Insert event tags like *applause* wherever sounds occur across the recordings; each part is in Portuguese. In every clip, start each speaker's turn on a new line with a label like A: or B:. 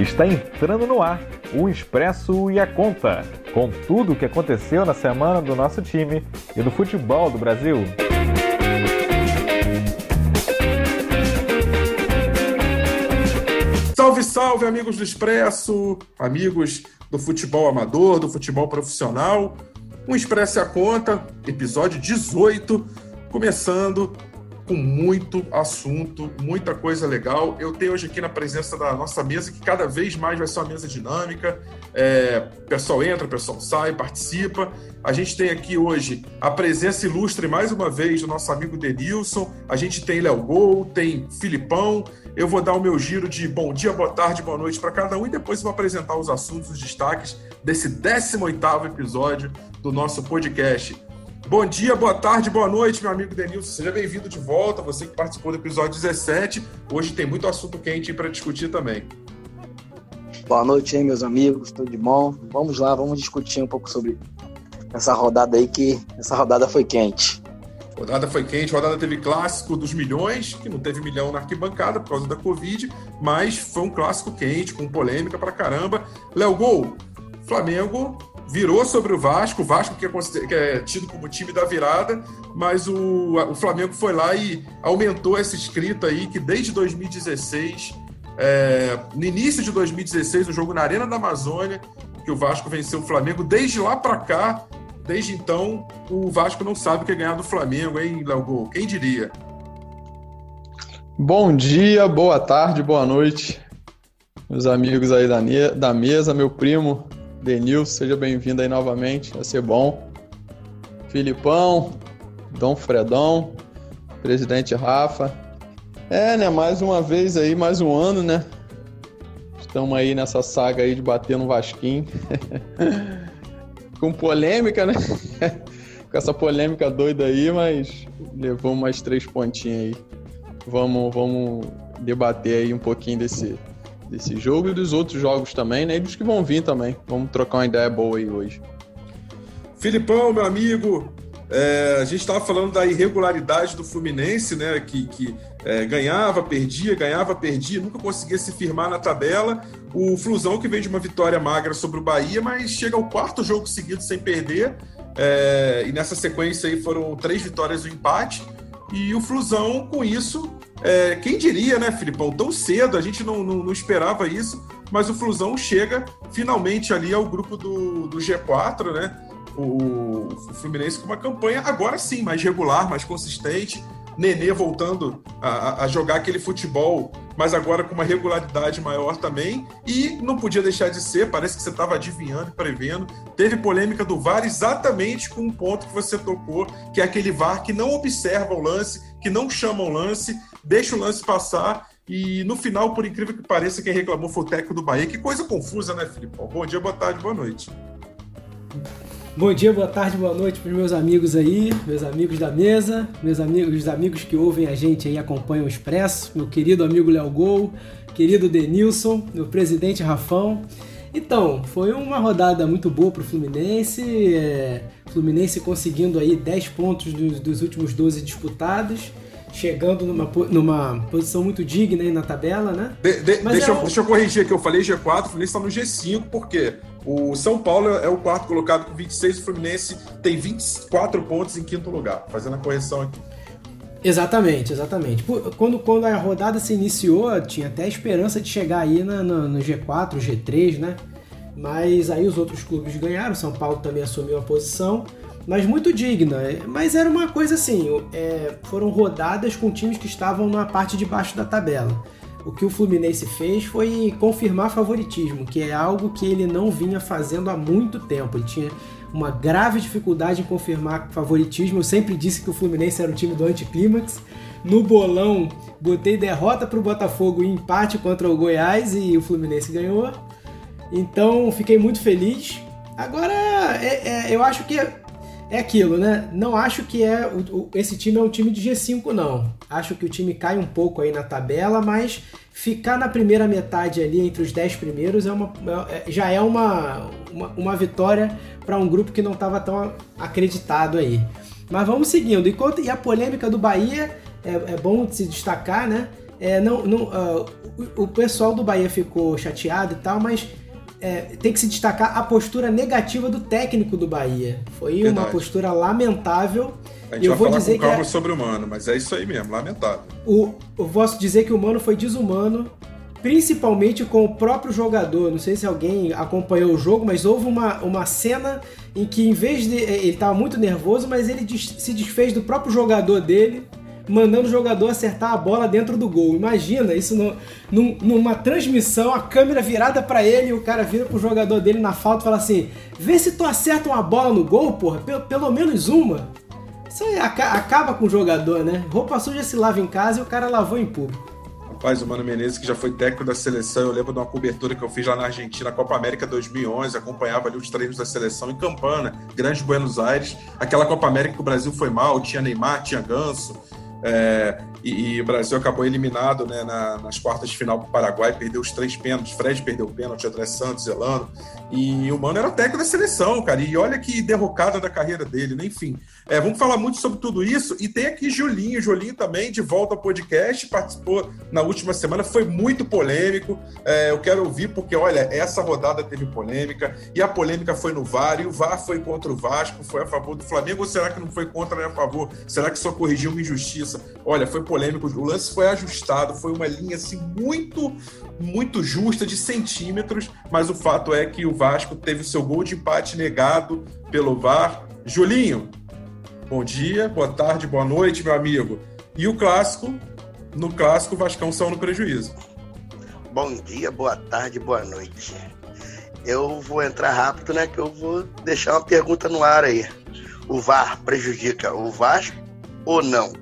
A: Está entrando no ar o Expresso e a Conta, com tudo o que aconteceu na semana do nosso time e do futebol do Brasil.
B: Salve, salve, amigos do Expresso, amigos do futebol amador, do futebol profissional. Um Expresso e a Conta, episódio 18, começando com muito assunto, muita coisa legal. Eu tenho hoje aqui na presença da nossa mesa, que cada vez mais vai ser uma mesa dinâmica. É, pessoal entra, pessoal sai, participa. A gente tem aqui hoje a presença ilustre, mais uma vez, do nosso amigo Denilson. A gente tem Léo Gol, tem Filipão. Eu vou dar o meu giro de bom dia, boa tarde, boa noite para cada um e depois vou apresentar os assuntos, os destaques desse 18º episódio do nosso podcast. Bom dia, boa tarde, boa noite, meu amigo Denilson. Seja bem-vindo de volta, você que participou do episódio 17. Hoje tem muito assunto quente para discutir também.
C: Boa noite aí, meus amigos, tudo de bom? Vamos lá, vamos discutir um pouco sobre essa rodada aí, que essa rodada foi quente.
B: Rodada foi quente, rodada teve clássico dos milhões, que não teve milhão na arquibancada por causa da Covid, mas foi um clássico quente, com polêmica pra caramba. Léo Gol, Flamengo virou sobre o Vasco, o Vasco que é, que é tido como time da virada, mas o, o, Flamengo foi lá e aumentou essa escrita aí, que desde 2016, é, no início de 2016, o jogo na Arena da Amazônia, que o Vasco venceu o Flamengo, desde lá para cá, desde então, o Vasco não sabe o que é ganhar do Flamengo, hein, Léo Quem diria?
D: Bom dia, boa tarde, boa noite, meus amigos aí da, da mesa, meu primo Denil, seja bem-vindo aí novamente, vai ser bom. Filipão, Dom Fredão, presidente Rafa. É, né, mais uma vez aí, mais um ano, né? Estamos aí nessa saga aí de bater no Vasquinho. *laughs* Com polêmica, né? *laughs* Com essa polêmica doida aí, mas levou mais três pontinhos aí. Vamos, vamos debater aí um pouquinho desse, desse jogo e dos outros jogos também, né? E dos que vão vir também. Vamos trocar uma ideia boa aí hoje.
B: Filipão, meu amigo, é, a gente estava falando da irregularidade do Fluminense, né? Que, que é, ganhava, perdia, ganhava, perdia, nunca conseguia se firmar na tabela. O Flusão que vem de uma vitória magra sobre o Bahia, mas chega ao quarto jogo seguido sem perder. É, e nessa sequência aí foram três vitórias e um empate. E o Flusão, com isso, é, quem diria, né, Filipão? Tão cedo, a gente não, não, não, esperava isso, mas o Flusão chega finalmente ali ao grupo do, do G4, né? O, o Fluminense com uma campanha agora sim, mais regular, mais consistente. Nenê voltando a, a, jogar aquele futebol, mas agora com uma regularidade maior também. E não podia deixar de ser, parece que você estava adivinhando prevendo. Teve polêmica do VAR exatamente com um ponto que você tocou, que é aquele VAR que não observa o lance, que não chama o lance, deixa o lance passar. E no final, por incrível que pareça, quem reclamou foi o técnico do Bahia. Que coisa confusa, né, Filipão? Bom dia, boa tarde, boa noite.
E: Bom dia, boa tarde, boa noite para os meus amigos aí, meus amigos da mesa, meus amigos, os amigos que ouvem a gente aí, acompanham o Expresso, meu querido amigo Léo Gol, querido Denilson, meu presidente Rafão. Então, foi uma rodada muito boa para o Fluminense, é, Fluminense conseguindo aí 10 pontos dos, dos últimos 12 disputados, chegando numa, numa posição muito digna aí na tabela, né?
B: De, de, deixa, é eu, deixa eu corrigir aqui, eu falei G4, o Fluminense está no G5, por quê? O São Paulo é o quarto colocado com 26, o Fluminense tem 24 pontos em quinto lugar, fazendo a correção aqui.
E: Exatamente, exatamente. Quando, quando a rodada se iniciou, tinha até a esperança de chegar aí no, no G4, G3, né? Mas aí os outros clubes ganharam, São Paulo também assumiu a posição mas muito digna. Mas era uma coisa assim: é, foram rodadas com times que estavam na parte de baixo da tabela. O que o Fluminense fez foi confirmar favoritismo, que é algo que ele não vinha fazendo há muito tempo. Ele tinha uma grave dificuldade em confirmar favoritismo. Eu sempre disse que o Fluminense era o time do anticlímax. No bolão, botei derrota para o Botafogo e empate contra o Goiás e o Fluminense ganhou. Então fiquei muito feliz. Agora, é, é, eu acho que é aquilo, né? Não acho que é o, o, esse time é um time de G5, não. Acho que o time cai um pouco aí na tabela, mas ficar na primeira metade ali entre os 10 primeiros é uma, é, já é uma, uma, uma vitória para um grupo que não estava tão acreditado aí. Mas vamos seguindo. Enquanto, e a polêmica do Bahia é, é bom de se destacar, né? é, não, não, uh, o, o, pessoal do Bahia ficou chateado e tal, mas é, tem que se destacar a postura negativa do técnico do Bahia. Foi Verdade. uma postura lamentável.
B: A gente eu vai vou falar dizer com calma que é, sobre o Mano, mas é isso aí mesmo, lamentável.
E: O, eu posso dizer que o Mano foi desumano, principalmente com o próprio jogador. Não sei se alguém acompanhou o jogo, mas houve uma, uma cena em que, em vez de. Ele estava muito nervoso, mas ele se desfez do próprio jogador dele mandando o jogador acertar a bola dentro do gol. Imagina isso no, num, numa transmissão, a câmera virada para ele o cara vira pro jogador dele na falta e fala assim: vê se tu acerta uma bola no gol, porra, pelo, pelo menos uma. Isso aí acaba com o jogador, né? Roupa suja se lava em casa e o cara lavou em público.
B: Rapaz, o Mano Menezes, que já foi técnico da seleção, eu lembro de uma cobertura que eu fiz lá na Argentina, Copa América 2011, acompanhava ali os treinos da seleção em Campana, Grande Buenos Aires. Aquela Copa América que o Brasil foi mal, tinha Neymar, tinha Ganso, é, e, e, o Brasil acabou eliminado né, na, nas quartas de final para o Paraguai, perdeu os três pênaltis. Fred perdeu o pênalti, André Santos, Elano. E o Mano era técnico da seleção, cara. E olha que derrocada da carreira dele, né? Enfim, é, vamos falar muito sobre tudo isso. E tem aqui Julinho, Julinho também, de volta ao podcast, participou na última semana, foi muito polêmico. É, eu quero ouvir, porque olha, essa rodada teve polêmica, e a polêmica foi no VAR, e o VAR foi contra o Vasco, foi a favor do Flamengo, ou será que não foi contra nem a favor? Será que só corrigiu uma injustiça? Olha, foi polêmico, o lance foi ajustado, foi uma linha assim muito, muito justa de centímetros, mas o fato é que o Vasco teve o seu gol de empate negado pelo VAR. Julinho, bom dia, boa tarde, boa noite, meu amigo. E o clássico, no clássico, o Vascão saiu no prejuízo.
F: Bom dia, boa tarde, boa noite. Eu vou entrar rápido, né? Que eu vou deixar uma pergunta no ar aí. O VAR prejudica o Vasco ou não?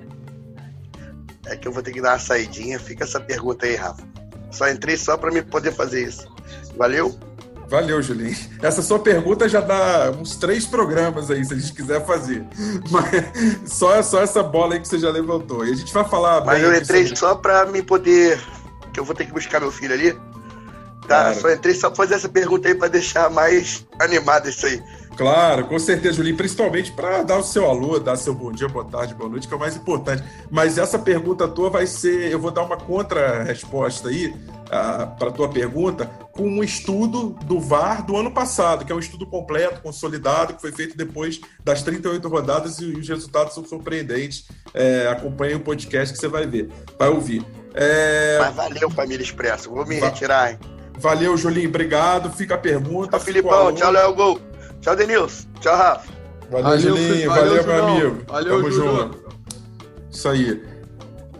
F: É que eu vou ter que dar uma saidinha. Fica essa pergunta aí, Rafa. Só entrei só para me poder fazer isso. Valeu?
B: Valeu, Julinho. Essa sua pergunta já dá uns três programas aí, se a gente quiser fazer. *laughs* Mas só, só essa bola aí que você já levantou. E a gente vai falar.
F: Mas eu entrei sobre... só para me poder. Que eu vou ter que buscar meu filho ali. Tá, claro. só entrei só pra fazer essa pergunta aí para deixar mais animado isso aí.
B: Claro, com certeza, Julinho, principalmente para dar o seu alô, dar seu bom dia, boa tarde, boa noite, que é o mais importante. Mas essa pergunta tua vai ser, eu vou dar uma contra-resposta aí uh, para a tua pergunta, com um estudo do VAR do ano passado, que é um estudo completo, consolidado, que foi feito depois das 38 rodadas e os resultados são surpreendentes. É, acompanhe o podcast que você vai ver, vai ouvir.
F: É... Mas valeu, Família Expresso, vou me Va retirar, hein?
B: Valeu, Julinho, obrigado. Fica a pergunta.
F: Tchau, Filipão, tchau, Léo Gol. Tchau, Denilson. Tchau, Rafa.
B: Valeu, valeu Julinho. Valeu, valeu meu amigo. Valeu, Tamo junto. Isso aí.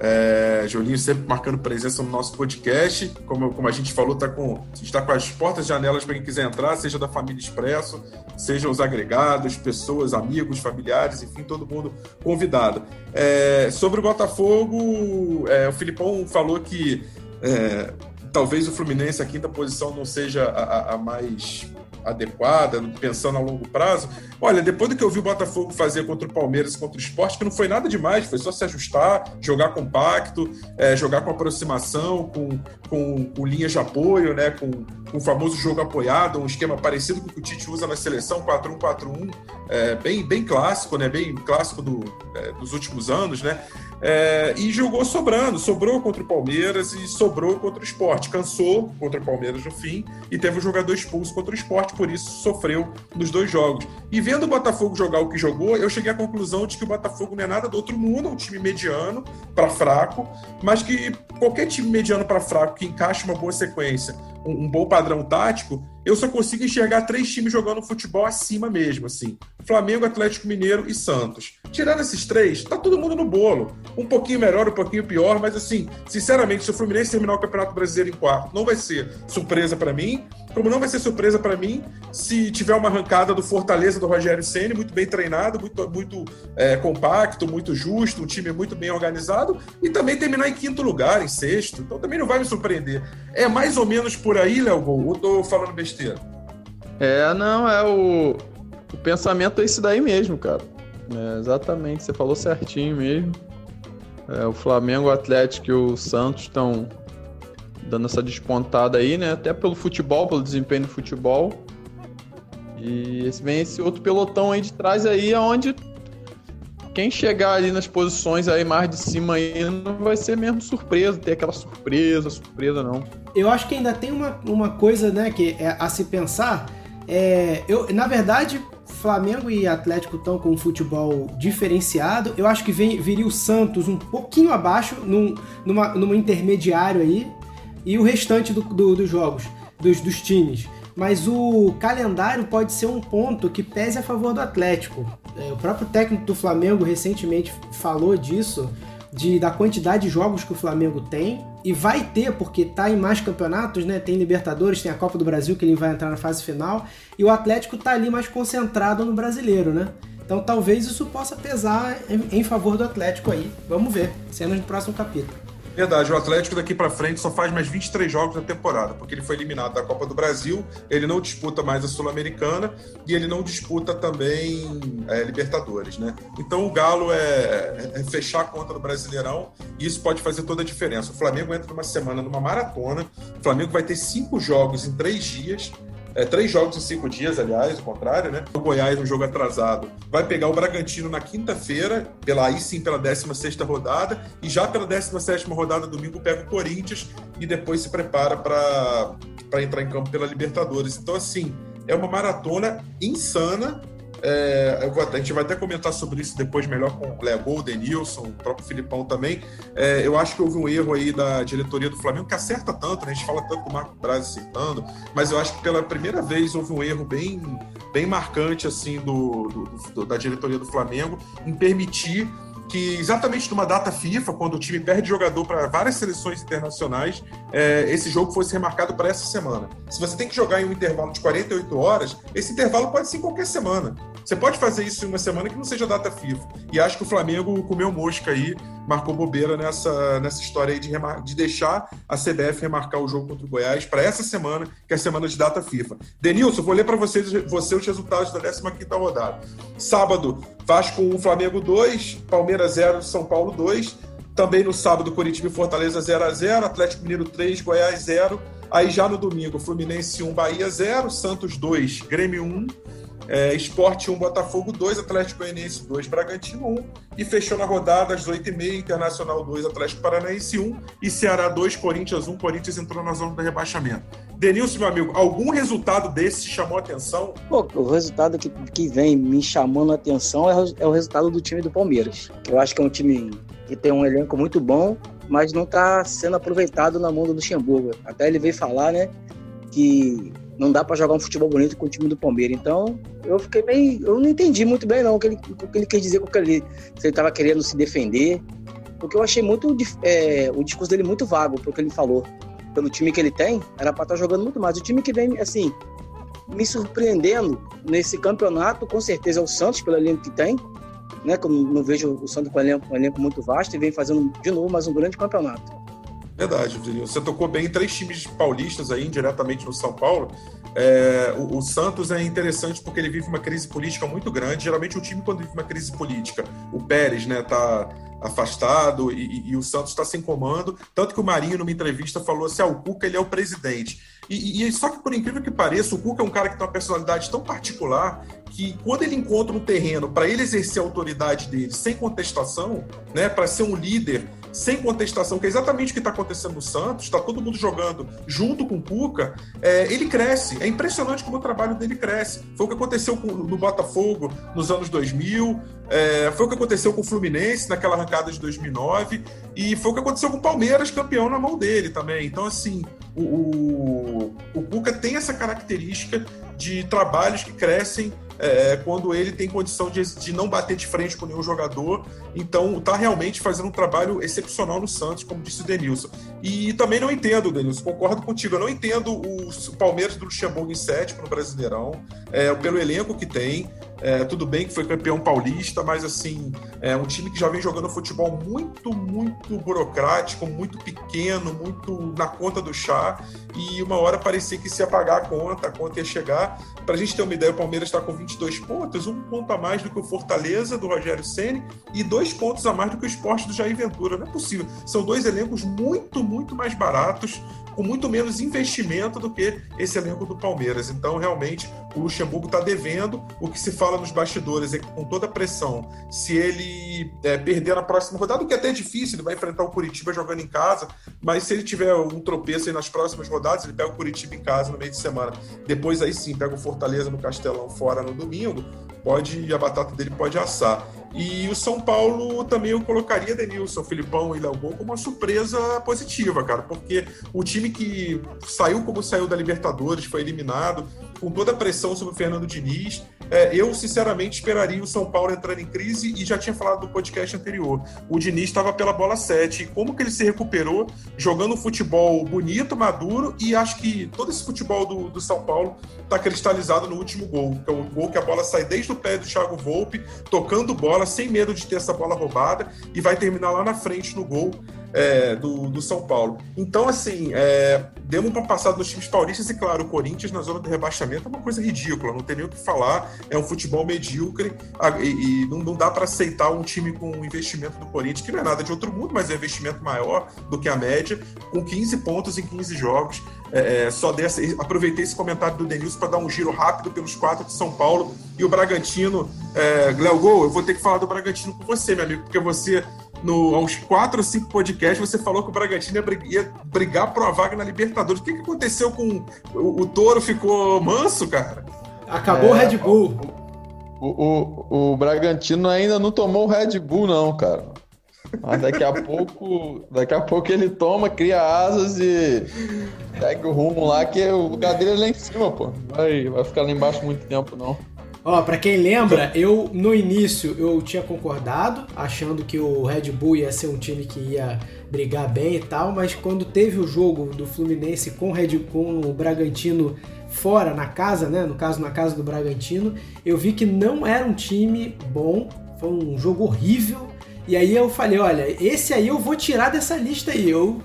B: É, Julinho sempre marcando presença no nosso podcast. Como, como a gente falou, tá com, a gente está com as portas e janelas para quem quiser entrar, seja da família Expresso, seja os agregados, pessoas, amigos, familiares, enfim, todo mundo convidado. É, sobre o Botafogo, é, o Filipão falou que é, talvez o Fluminense, a quinta posição, não seja a, a, a mais adequada, pensando a longo prazo. Olha, depois do que eu vi o Botafogo fazer contra o Palmeiras, contra o esporte, que não foi nada demais, foi só se ajustar, jogar compacto, é, jogar com aproximação, com, com, com linhas de apoio, né, com, com, o famoso jogo apoiado, um esquema parecido com o que o Tite usa na seleção, 4-1-4-1, é, bem, bem clássico, né, bem clássico do, é, dos últimos anos, né? É, e jogou sobrando, sobrou contra o Palmeiras e sobrou contra o esporte. Cansou contra o Palmeiras no fim e teve um jogador expulso contra o esporte, por isso sofreu nos dois jogos. E vendo o Botafogo jogar o que jogou, eu cheguei à conclusão de que o Botafogo não é nada do outro mundo, é um time mediano para fraco, mas que qualquer time mediano para fraco que encaixe uma boa sequência, um, um bom padrão tático, eu só consigo enxergar três times jogando futebol acima mesmo, assim. Flamengo, Atlético Mineiro e Santos. Tirando esses três, tá todo mundo no bolo. Um pouquinho melhor, um pouquinho pior, mas assim, sinceramente, se o Fluminense terminar o Campeonato Brasileiro em quarto, não vai ser surpresa para mim, como não vai ser surpresa para mim se tiver uma arrancada do Fortaleza do Rogério Ceni, muito bem treinado, muito, muito é, compacto, muito justo, um time muito bem organizado, e também terminar em quinto lugar, em sexto. Então também não vai me surpreender. É mais ou menos por aí, Léo Gol, ou tô falando besteira?
D: É, não, é o, o pensamento é isso daí mesmo, cara. É, exatamente, você falou certinho mesmo. É, o Flamengo, o Atlético e o Santos estão dando essa despontada aí, né? Até pelo futebol, pelo desempenho do futebol. E esse, vem esse outro pelotão aí de trás aí, onde quem chegar ali nas posições aí mais de cima aí não vai ser mesmo surpresa, ter aquela surpresa, surpresa não.
E: Eu acho que ainda tem uma, uma coisa, né, que é a se pensar. É, eu, na verdade, Flamengo e Atlético estão com um futebol diferenciado. Eu acho que vem, viria o Santos um pouquinho abaixo, num, numa, numa intermediário aí, e o restante do, do, dos jogos, dos, dos times mas o calendário pode ser um ponto que pese a favor do Atlético. É, o próprio técnico do Flamengo recentemente falou disso, de, da quantidade de jogos que o Flamengo tem, e vai ter, porque tá em mais campeonatos, né? Tem Libertadores, tem a Copa do Brasil, que ele vai entrar na fase final, e o Atlético tá ali mais concentrado no brasileiro, né? Então talvez isso possa pesar em, em favor do Atlético aí. Vamos ver, cenas do próximo capítulo.
B: Verdade, o Atlético daqui para frente só faz mais 23 jogos na temporada, porque ele foi eliminado da Copa do Brasil, ele não disputa mais a Sul-Americana e ele não disputa também é, Libertadores, né? Então o Galo é, é, fechar a conta do Brasileirão e isso pode fazer toda a diferença. O Flamengo entra numa semana numa maratona, o Flamengo vai ter cinco jogos em três dias é, três jogos em cinco dias, aliás, o contrário, né? O Goiás, um jogo atrasado, vai pegar o Bragantino na quinta-feira, pela aí sim pela 16 rodada, e já pela 17 rodada, domingo, pega o Corinthians e depois se prepara para entrar em campo pela Libertadores. Então, assim, é uma maratona insana é, a gente vai até comentar sobre isso depois melhor com o Léo o Denilson, o próprio Filipão também. É, eu acho que houve um erro aí da diretoria do Flamengo, que acerta tanto, né? A gente fala tanto do Marco Braz acertando, mas eu acho que pela primeira vez houve um erro bem, bem marcante assim do, do, do da diretoria do Flamengo em permitir que exatamente numa data FIFA, quando o time perde jogador para várias seleções internacionais, é, esse jogo fosse remarcado para essa semana. Se você tem que jogar em um intervalo de 48 horas, esse intervalo pode ser em qualquer semana. Você pode fazer isso em uma semana que não seja data FIFA. E acho que o Flamengo comeu mosca aí, marcou bobeira nessa, nessa história aí de, de deixar a CBF remarcar o jogo contra o Goiás para essa semana, que é a semana de data FIFA. Denilson, vou ler para vocês você os resultados da 15 rodada. Sábado, Vasco 1, Flamengo 2, Palmeiras 0, São Paulo 2. Também no sábado, Curitiba e Fortaleza 0 a 0 Atlético Mineiro 3, Goiás 0. Aí já no domingo, Fluminense 1, Bahia 0, Santos 2, Grêmio 1, é, Esporte 1, Botafogo 2, Atlético Goianiense 2, Bragantino 1. E fechou na rodada às 8h30, Internacional 2, Atlético Paranaense 1 e Ceará 2, Corinthians 1. Corinthians entrou na zona do rebaixamento. Denilson, meu amigo, algum resultado desse chamou a atenção?
C: Pô, o resultado que, que vem me chamando a atenção é, é o resultado do time do Palmeiras. Que eu acho que é um time que tem um elenco muito bom, mas não está sendo aproveitado na mão do Luxemburgo. Até ele veio falar, né, que não dá para jogar um futebol bonito com o time do Palmeiras. Então, eu fiquei meio. Eu não entendi muito bem, não, o que ele, o que ele quer dizer com o que ele. Se ele estava querendo se defender. Porque eu achei muito. É, o discurso dele muito vago, porque ele falou. Pelo time que ele tem, era para estar tá jogando muito mais. O time que vem, assim, me surpreendendo nesse campeonato, com certeza é o Santos, pelo elenco que tem. Né, que eu não vejo o Santos com um elenco, um elenco muito vasto e vem fazendo de novo mais um grande campeonato.
B: Verdade, Virgílio. Você tocou bem em três times paulistas aí, indiretamente no São Paulo. É, o, o, Santos é interessante porque ele vive uma crise política muito grande. Geralmente o time, quando vive uma crise política, o Pérez né, tá afastado e, e, e o Santos está sem comando. Tanto que o Marinho, numa entrevista, falou assim: ah, o Cuca ele é o presidente. E, e, só que, por incrível que pareça, o Cuca é um cara que tem uma personalidade tão particular que, quando ele encontra um terreno para ele exercer a autoridade dele sem contestação, né, para ser um líder sem contestação, que é exatamente o que está acontecendo no Santos, está todo mundo jogando junto com o Cuca, é, ele cresce. É impressionante como o trabalho dele cresce. Foi o que aconteceu com, no Botafogo nos anos 2000, é, foi o que aconteceu com o Fluminense naquela arrancada de 2009, e foi o que aconteceu com o Palmeiras, campeão na mão dele também. Então, assim, o, o, o Cuca tem essa característica de trabalhos que crescem é, quando ele tem condição de, de, não bater de frente com nenhum jogador. Então, está realmente fazendo um trabalho excepcional no Santos, como disse o Denilson. E também não entendo, Denilson, concordo contigo, eu não entendo o Palmeiras do Luxemburgo em sétimo no Brasileirão, é, pelo elenco que tem. É, tudo bem que foi campeão paulista, mas assim, é um time que já vem jogando futebol muito, muito burocrático, muito pequeno, muito na conta do chá. E uma hora parecia que se ia pagar a conta, a conta ia chegar. Para a gente ter uma ideia, o Palmeiras está com 22 pontos, um ponto a mais do que o Fortaleza do Rogério Ceni e dois pontos a mais do que o Esporte do Jair Ventura. Não é possível. São dois elencos muito, muito mais baratos com muito menos investimento do que esse elenco do Palmeiras. Então, realmente, o Luxemburgo está devendo. O que se fala nos bastidores é que, com toda a pressão, se ele é, perder na próxima rodada, o que é até difícil, ele vai enfrentar o Curitiba jogando em casa, mas se ele tiver um tropeço nas próximas rodadas, ele pega o Curitiba em casa no meio de semana. Depois, aí sim, pega o Fortaleza no Castelão fora no domingo, pode a batata dele pode assar. E o São Paulo também eu colocaria Denilson, Filipão e Léo Gol como uma surpresa positiva, cara, porque o time que saiu como saiu da Libertadores, foi eliminado, com toda a pressão sobre o Fernando Diniz, é, eu sinceramente esperaria o São Paulo entrando em crise e já tinha falado do podcast anterior. O Diniz estava pela bola 7. Como que ele se recuperou jogando um futebol bonito, maduro e acho que todo esse futebol do, do São Paulo está cristalizado no último gol, que é o gol que a bola sai desde o pé do Thiago Volpe, tocando bola, sem medo de ter essa bola roubada e vai terminar lá na frente no gol é, do, do, São Paulo. Então, assim, é, demos uma passada nos times paulistas e, claro, o Corinthians na zona de rebaixamento é uma coisa ridícula, não tem nem o que falar, é um futebol medíocre e, e não, não, dá para aceitar um time com o investimento do Corinthians, que não é nada de outro mundo, mas é um investimento maior do que a média, com 15 pontos em 15 jogos. É, é, só dessa, aproveitei esse comentário do Denilson para dar um giro rápido pelos quatro de São Paulo e o Bragantino. É, Gol, eu vou ter que falar do Bragantino com você, meu amigo, porque você no, aos quatro ou cinco podcasts, você falou que o Bragantino ia, brigar, ia brigar por uma vaga na Libertadores. O que, que aconteceu com o, o Toro? Ficou manso, cara?
E: Acabou é, o Red Bull.
D: O, o, o Bragantino ainda não tomou o Red Bull, não, cara. Mas daqui a *laughs* pouco, daqui a pouco ele toma, cria asas e segue o rumo lá, que o lugar dele é lá em cima, pô. Vai, vai ficar lá embaixo muito tempo, não.
E: Ó, pra quem lembra, eu no início eu tinha concordado, achando que o Red Bull ia ser um time que ia brigar bem e tal, mas quando teve o jogo do Fluminense com, Red, com o Bragantino fora, na casa, né? No caso, na casa do Bragantino, eu vi que não era um time bom, foi um jogo horrível. E aí eu falei, olha, esse aí eu vou tirar dessa lista aí. Eu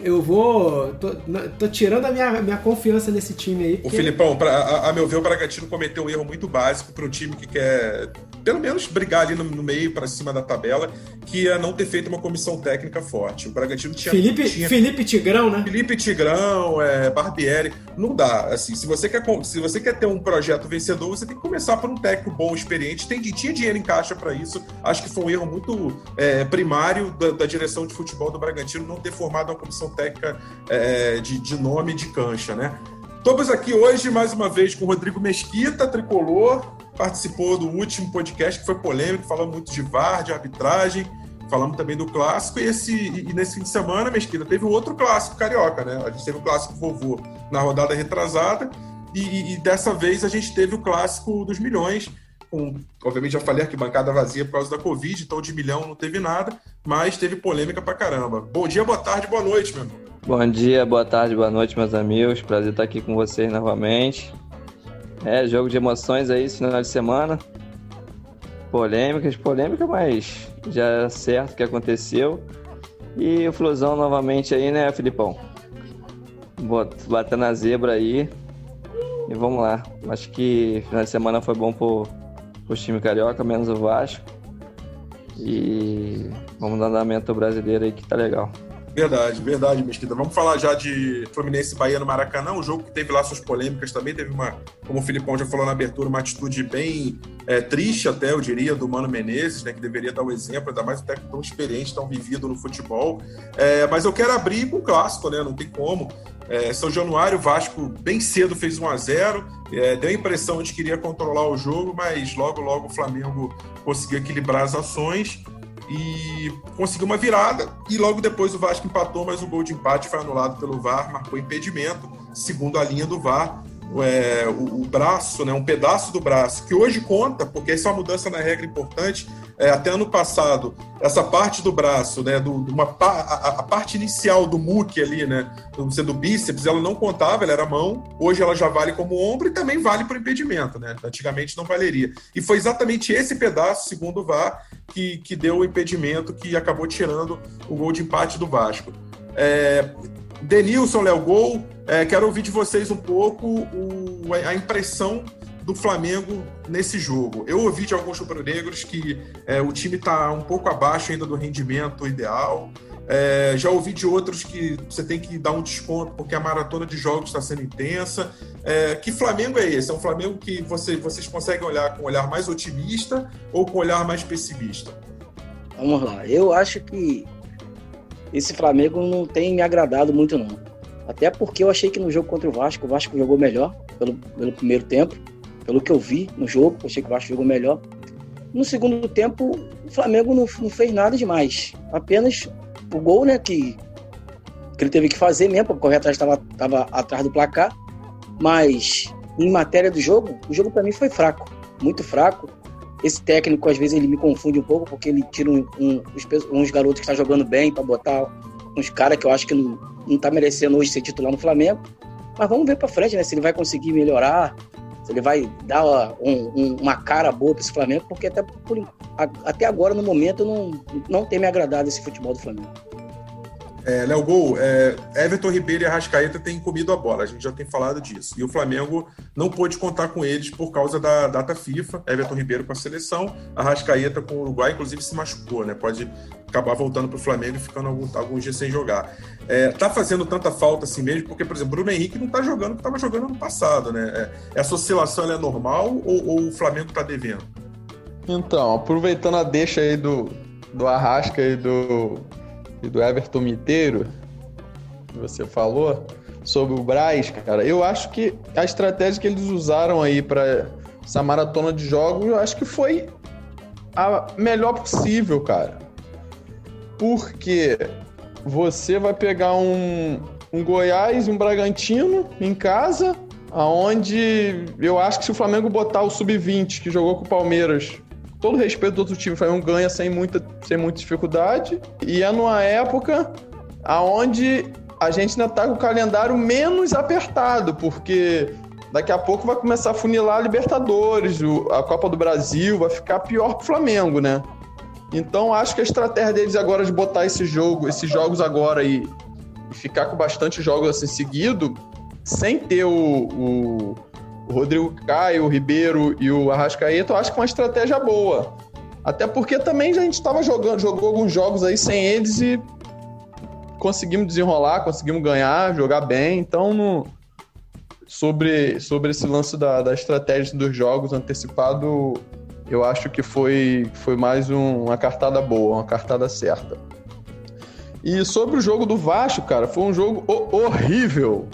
E: eu vou. Tô, tô, tirando a minha, minha confiança nesse time aí.
B: Porque... O Filipão, pra, a, a, meu ver, o Bragantino cometeu um erro muito básico para um time que quer, pelo menos, brigar ali no, no meio, para cima da tabela, que é não ter feito uma comissão técnica forte. O Bragantino tinha.
E: Felipe,
B: tinha...
E: Felipe Tigrão, né?
B: Felipe Tigrão, é, Barbieri. Não dá. Assim, se você, quer, se você quer ter um projeto vencedor, você tem que começar por um técnico bom, experiente. Tem, tinha dinheiro em caixa para isso. Acho que foi um erro muito é, primário da, da direção de futebol do Bragantino não ter formado uma comissão técnica é, de, de nome de cancha, né? Estamos aqui hoje, mais uma vez, com o Rodrigo Mesquita, tricolor, participou do último podcast que foi polêmico, falamos muito de VAR, de arbitragem, falamos também do clássico, e, esse, e nesse fim de semana, Mesquita, teve um outro clássico carioca, né? A gente teve o clássico vovô na rodada retrasada, e, e dessa vez a gente teve o clássico dos milhões, com, obviamente já falei arquibancada vazia por causa da Covid, então de milhão não teve nada, mas teve polêmica pra caramba. Bom dia, boa tarde, boa noite, meu irmão.
G: Bom dia, boa tarde, boa noite, meus amigos. Prazer estar aqui com vocês novamente. É, jogo de emoções aí esse final de semana. Polêmicas, polêmica, mas já é certo o que aconteceu. E o Flusão novamente aí, né, Filipão? Batendo na zebra aí. E vamos lá. Acho que final de semana foi bom pro o time carioca, menos o Vasco. E vamos dar andamento brasileiro aí que tá legal.
B: Verdade, verdade, Mesquita. Vamos falar já de Fluminense e Bahia no Maracanã, um jogo que teve lá suas polêmicas também, teve uma, como o Filipão já falou na abertura, uma atitude bem é, triste até, eu diria, do Mano Menezes, né, que deveria dar o um exemplo, ainda mais um técnico tão experiente, tão vivido no futebol. É, mas eu quero abrir com o clássico, né, não tem como. É, São Januário, Vasco bem cedo fez 1 a 0 é, deu a impressão de que iria controlar o jogo, mas logo, logo o Flamengo conseguiu equilibrar as ações e conseguiu uma virada. E logo depois o Vasco empatou, mas o gol de empate foi anulado pelo VAR, marcou impedimento, segundo a linha do VAR é, o, o, braço, né, um pedaço do braço, que hoje conta, porque essa é uma mudança na regra importante. É, até ano passado, essa parte do braço, né, do, uma, a, a, parte inicial do muque ali, né, do, do bíceps, ela não contava, ela era mão. Hoje ela já vale como ombro e também vale para impedimento, né? Antigamente não valeria. E foi exatamente esse pedaço, segundo o VAR, que, que deu o impedimento que acabou tirando o gol de empate do Vasco. É, Denilson, Léo Gol, É, quero ouvir de vocês um pouco o, a impressão do Flamengo nesse jogo. Eu ouvi de alguns rubro-negros que é, o time está um pouco abaixo ainda do rendimento ideal. É, já ouvi de outros que você tem que dar um desconto porque a maratona de jogos está sendo intensa. É, que Flamengo é esse? É um Flamengo que você, vocês conseguem olhar com um olhar mais otimista ou com um olhar mais pessimista?
C: Vamos lá. Eu acho que esse Flamengo não tem me agradado muito, não. Até porque eu achei que no jogo contra o Vasco, o Vasco jogou melhor pelo, pelo primeiro tempo. Pelo que eu vi no jogo, achei que o Vasco jogou melhor. No segundo tempo, o Flamengo não, não fez nada demais. Apenas o gol, né, que, que ele teve que fazer mesmo, porque correr atrás estava tava atrás do placar. Mas em matéria do jogo, o jogo para mim foi fraco, muito fraco. Esse técnico, às vezes, ele me confunde um pouco, porque ele tira um, um, uns, uns, garotos que estão tá jogando bem para botar uns caras que eu acho que não, não tá merecendo hoje ser titular no Flamengo. Mas vamos ver para frente, né? Se ele vai conseguir melhorar, ele vai dar um, um, uma cara boa para esse Flamengo, porque até, por, até agora, no momento, não, não tem me agradado esse futebol do Flamengo.
B: É, Léo Gol, é, Everton Ribeiro e Arrascaeta têm comido a bola, a gente já tem falado disso. E o Flamengo não pôde contar com eles por causa da data FIFA. Everton Ribeiro com a seleção, Arrascaeta com o Uruguai, inclusive se machucou, né? Pode acabar voltando para o Flamengo e ficando alguns, dias sem jogar. É, tá fazendo tanta falta assim mesmo, porque, por exemplo, Bruno Henrique não tá jogando o que estava jogando no passado, né? É, essa oscilação é normal ou, ou o Flamengo está devendo?
D: Então, aproveitando a deixa aí do, do Arrasca e do e do Everton Miteiro, que você falou, sobre o Braz, cara, eu acho que a estratégia que eles usaram aí para essa maratona de jogos, eu acho que foi a melhor possível, cara. Porque você vai pegar um, um Goiás e um Bragantino em casa, aonde eu acho que se o Flamengo botar o sub-20 que jogou com o Palmeiras todo respeito do outro time, o Flamengo ganha sem muita, sem muita dificuldade. E é numa época aonde a gente ainda tá com o calendário menos apertado, porque daqui a pouco vai começar a funilar a Libertadores, a Copa do Brasil, vai ficar pior pro Flamengo, né? Então acho que a estratégia deles agora de botar esse jogo, esses jogos agora e, e ficar com bastante jogos assim seguido, sem ter o, o o Rodrigo Caio, o Ribeiro e o Arrascaeta, eu acho que é uma estratégia boa. Até porque também a gente estava jogando, jogou alguns jogos aí sem eles e conseguimos desenrolar, conseguimos ganhar, jogar bem. Então, no, sobre, sobre esse lance da, da estratégia dos jogos antecipado, eu acho que foi, foi mais um, uma cartada boa, uma cartada certa. E sobre o jogo do Vasco, cara, foi um jogo horrível.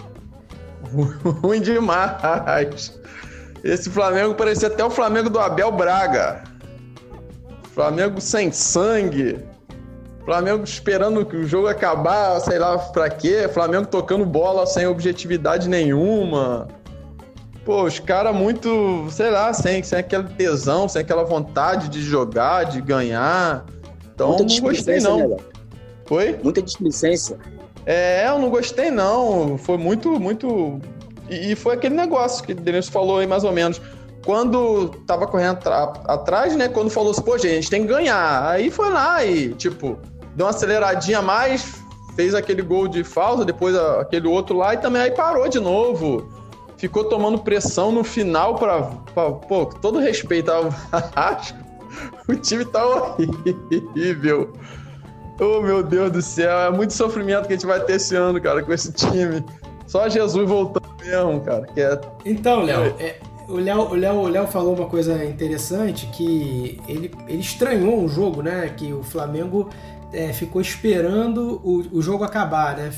D: *laughs* ruim demais. Esse Flamengo parecia até o Flamengo do Abel Braga. Flamengo sem sangue. Flamengo esperando que o jogo acabar, sei lá pra quê. Flamengo tocando bola sem objetividade nenhuma. Pô, os caras muito, sei lá, sem, sem aquele tesão, sem aquela vontade de jogar, de ganhar. Então Muita não gostei, não. Né, Foi?
C: Muita displicência.
D: É, eu não gostei, não. Foi muito, muito. E foi aquele negócio que o Denilson falou aí, mais ou menos. Quando tava correndo atrás, né? Quando falou assim, pô, gente, a gente tem que ganhar. Aí foi lá e, tipo, deu uma aceleradinha a mais, fez aquele gol de falta, depois aquele outro lá e também aí parou de novo. Ficou tomando pressão no final para pô, todo respeito ao *laughs* o time tá horrível. Oh, meu Deus do céu, é muito sofrimento que a gente vai ter esse ano, cara, com esse time. Só Jesus voltando mesmo, cara. Que é...
E: Então, Léo, é, o Léo, o, Léo, o Léo falou uma coisa interessante, que ele, ele estranhou o jogo, né? Que o Flamengo é, ficou esperando o, o jogo acabar, né?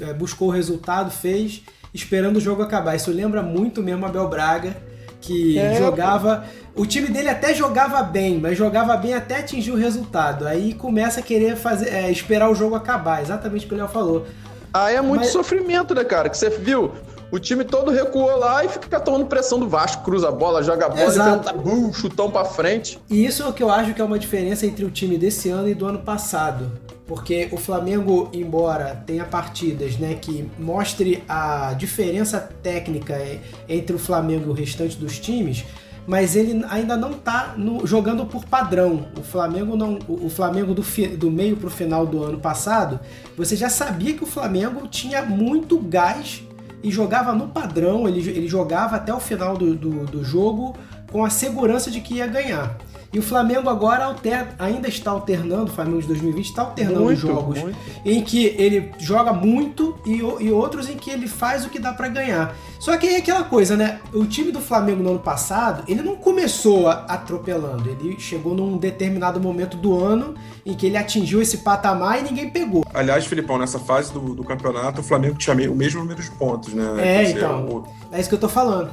E: É, buscou o resultado, fez, esperando o jogo acabar. Isso lembra muito mesmo a Bel Braga, que é, jogava... O time dele até jogava bem, mas jogava bem até atingir o resultado. Aí começa a querer fazer, é, esperar o jogo acabar, exatamente o que o Léo falou.
D: Aí é muito mas... sofrimento, né, cara? Que você viu, o time todo recuou lá e fica tomando pressão do Vasco, cruza a bola, joga a bola Exato. e uh, chutão pra frente.
E: E isso é o que eu acho que é uma diferença entre o time desse ano e do ano passado. Porque o Flamengo, embora tenha partidas né, que mostre a diferença técnica entre o Flamengo e o restante dos times, mas ele ainda não está jogando por padrão. O Flamengo não, o Flamengo do, fi, do meio para o final do ano passado, você já sabia que o Flamengo tinha muito gás e jogava no padrão, ele, ele jogava até o final do, do, do jogo com a segurança de que ia ganhar. E o Flamengo agora alter, ainda está alternando, o Flamengo de 2020 está alternando muito, jogos muito. em que ele joga muito e, e, outros em que ele faz o que dá para ganhar. Só que é aquela coisa, né? O time do Flamengo no ano passado, ele não começou atropelando, ele chegou num determinado momento do ano em que ele atingiu esse patamar e ninguém pegou.
B: Aliás, Filipão, nessa fase do, do campeonato, o Flamengo tinha o mesmo número de pontos, né?
E: É, então. É isso que eu tô falando.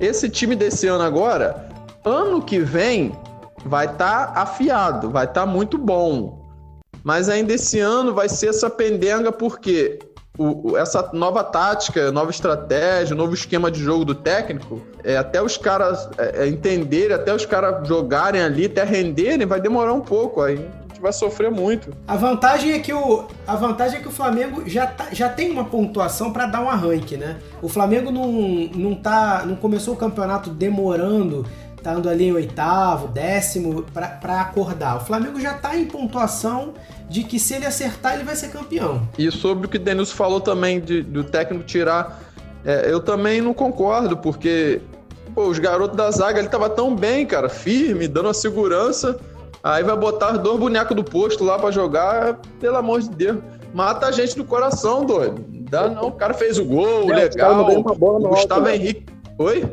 D: Esse time desse ano agora, ano que vem, vai estar tá afiado, vai estar tá muito bom. Mas ainda esse ano vai ser essa pendenga porque o, essa nova tática, nova estratégia, novo esquema de jogo do técnico, é, até os caras é, é, entenderem, até os caras jogarem ali, até renderem, vai demorar um pouco. Aí vai sofrer muito.
E: A vantagem é que o, a vantagem é que o Flamengo já, tá, já tem uma pontuação para dar um arranque, né? O Flamengo não, não, tá, não começou o campeonato demorando estando ali em oitavo, décimo, para acordar. O Flamengo já está em pontuação de que se ele acertar, ele vai ser campeão.
D: E sobre o que o Denilson falou também de, do técnico tirar, é, eu também não concordo, porque pô, os garotos da zaga ele tava tão bem, cara, firme, dando a segurança. Aí vai botar os dois bonecos do posto lá para jogar, pelo amor de Deus. Mata a gente do coração, doido. Dá não, o cara fez o gol, é, legal.
C: o
D: Gustavo alto, Henrique. Oi?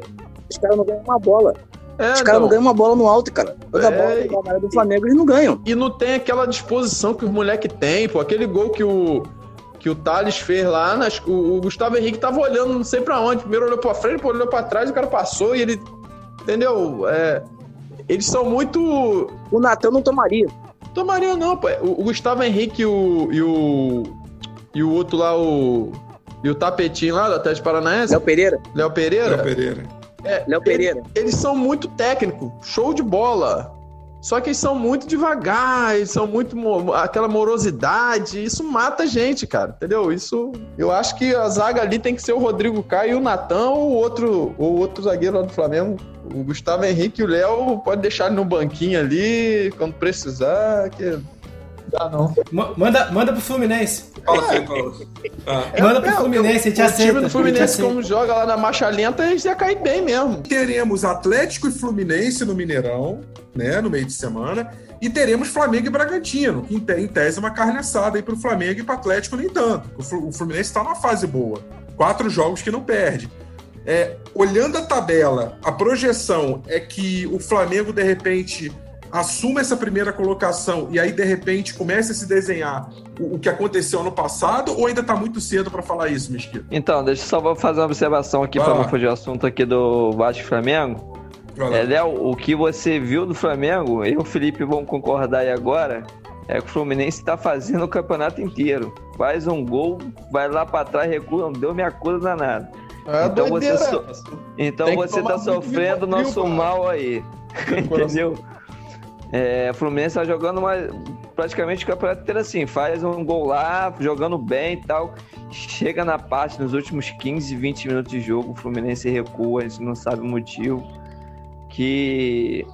C: Os caras não ganham uma bola. É, Os caras não ganham uma bola no alto, cara. Toda é, bola do Flamengo eles não ganham.
D: E não tem aquela disposição que os moleques têm, pô. Aquele gol que o, que o Thales fez lá, nas, o, o, Gustavo Henrique tava olhando não sei pra onde. Primeiro olhou pra frente, depois olhou pra trás, o cara passou e ele. Entendeu? É, eles são muito.
C: O Natan não tomaria.
D: Tomaria não, pô. O, o Gustavo Henrique e o, e o. E o outro lá, o. E o tapetinho lá do Atlético Paranaense.
C: Léo Pereira.
D: Léo Pereira.
B: Léo Pereira.
C: É, Léo Pereira.
D: Eles, eles são muito técnicos, show de bola. Só que eles são muito devagar, eles são muito aquela morosidade, isso mata a gente, cara, entendeu? Isso, eu acho que a zaga ali tem que ser o Rodrigo Caio e o Natan ou o outro, ou outro zagueiro lá do Flamengo, o Gustavo Henrique e o Léo, pode deixar ele no banquinho ali quando precisar, que
E: dá não. Manda, manda pro Fluminense.
B: Fala, Paulo.
E: Ah. Manda pro Fluminense, a gente aceita. O time
D: do Fluminense, como joga lá na marcha lenta, a gente ia cair bem mesmo.
B: Teremos Atlético e Fluminense no Mineirão, né, no meio de semana. E teremos Flamengo e Bragantino, que em tese é uma carne assada aí pro Flamengo e pro Atlético nem tanto. O Fluminense está numa fase boa. Quatro jogos que não perde. É, olhando a tabela, a projeção é que o Flamengo, de repente, assuma essa primeira colocação e aí de repente comece a se desenhar o, o que aconteceu ano passado ou ainda está muito cedo para falar isso, Mesquita?
G: Então, deixa eu só fazer uma observação aqui para não fugir o assunto aqui do Vasco Flamengo. É, Léo, o que você viu do Flamengo, eu e o Felipe vão concordar aí agora, é que o Fluminense está fazendo o campeonato inteiro. Faz um gol, vai lá para trás, recua, não deu minha cura danada. É então doideira. você, so... então você tá sofrendo nosso mal aí. *laughs* Entendeu? É, o Fluminense tá jogando uma, praticamente o campeonato inteiro assim, faz um gol lá, jogando bem e tal. Chega na parte, nos últimos 15, 20 minutos de jogo, o Fluminense recua, a gente não sabe o motivo. Que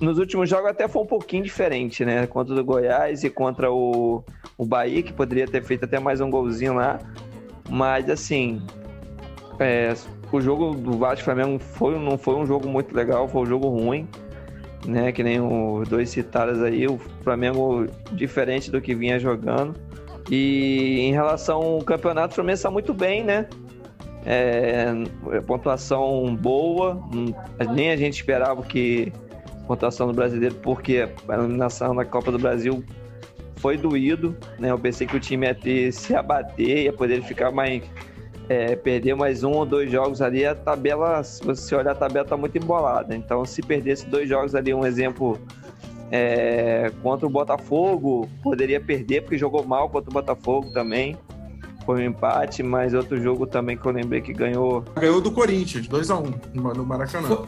G: nos últimos jogos até foi um pouquinho diferente, né? Contra o Goiás e contra o, o Bahia, que poderia ter feito até mais um golzinho lá. Mas assim, é, o jogo do Vasco Flamengo foi, não foi um jogo muito legal, foi um jogo ruim né? Que nem os dois citados aí, o Flamengo diferente do que vinha jogando. E em relação ao campeonato, o Flamengo está muito bem, né? É, pontuação boa, nem a gente esperava que pontuação do brasileiro, porque a eliminação na Copa do Brasil foi doído, né? Eu pensei que o time ia ter se abater, ia poder ficar mais é, perder mais um ou dois jogos ali, a tabela, se você olhar a tabela, tá muito embolada. Então, se perdesse dois jogos ali, um exemplo é, contra o Botafogo, poderia perder, porque jogou mal contra o Botafogo também. Foi um empate, mas outro jogo também que eu lembrei que ganhou.
B: Ganhou do Corinthians, 2x1 um, no Maracanã.
E: Foi...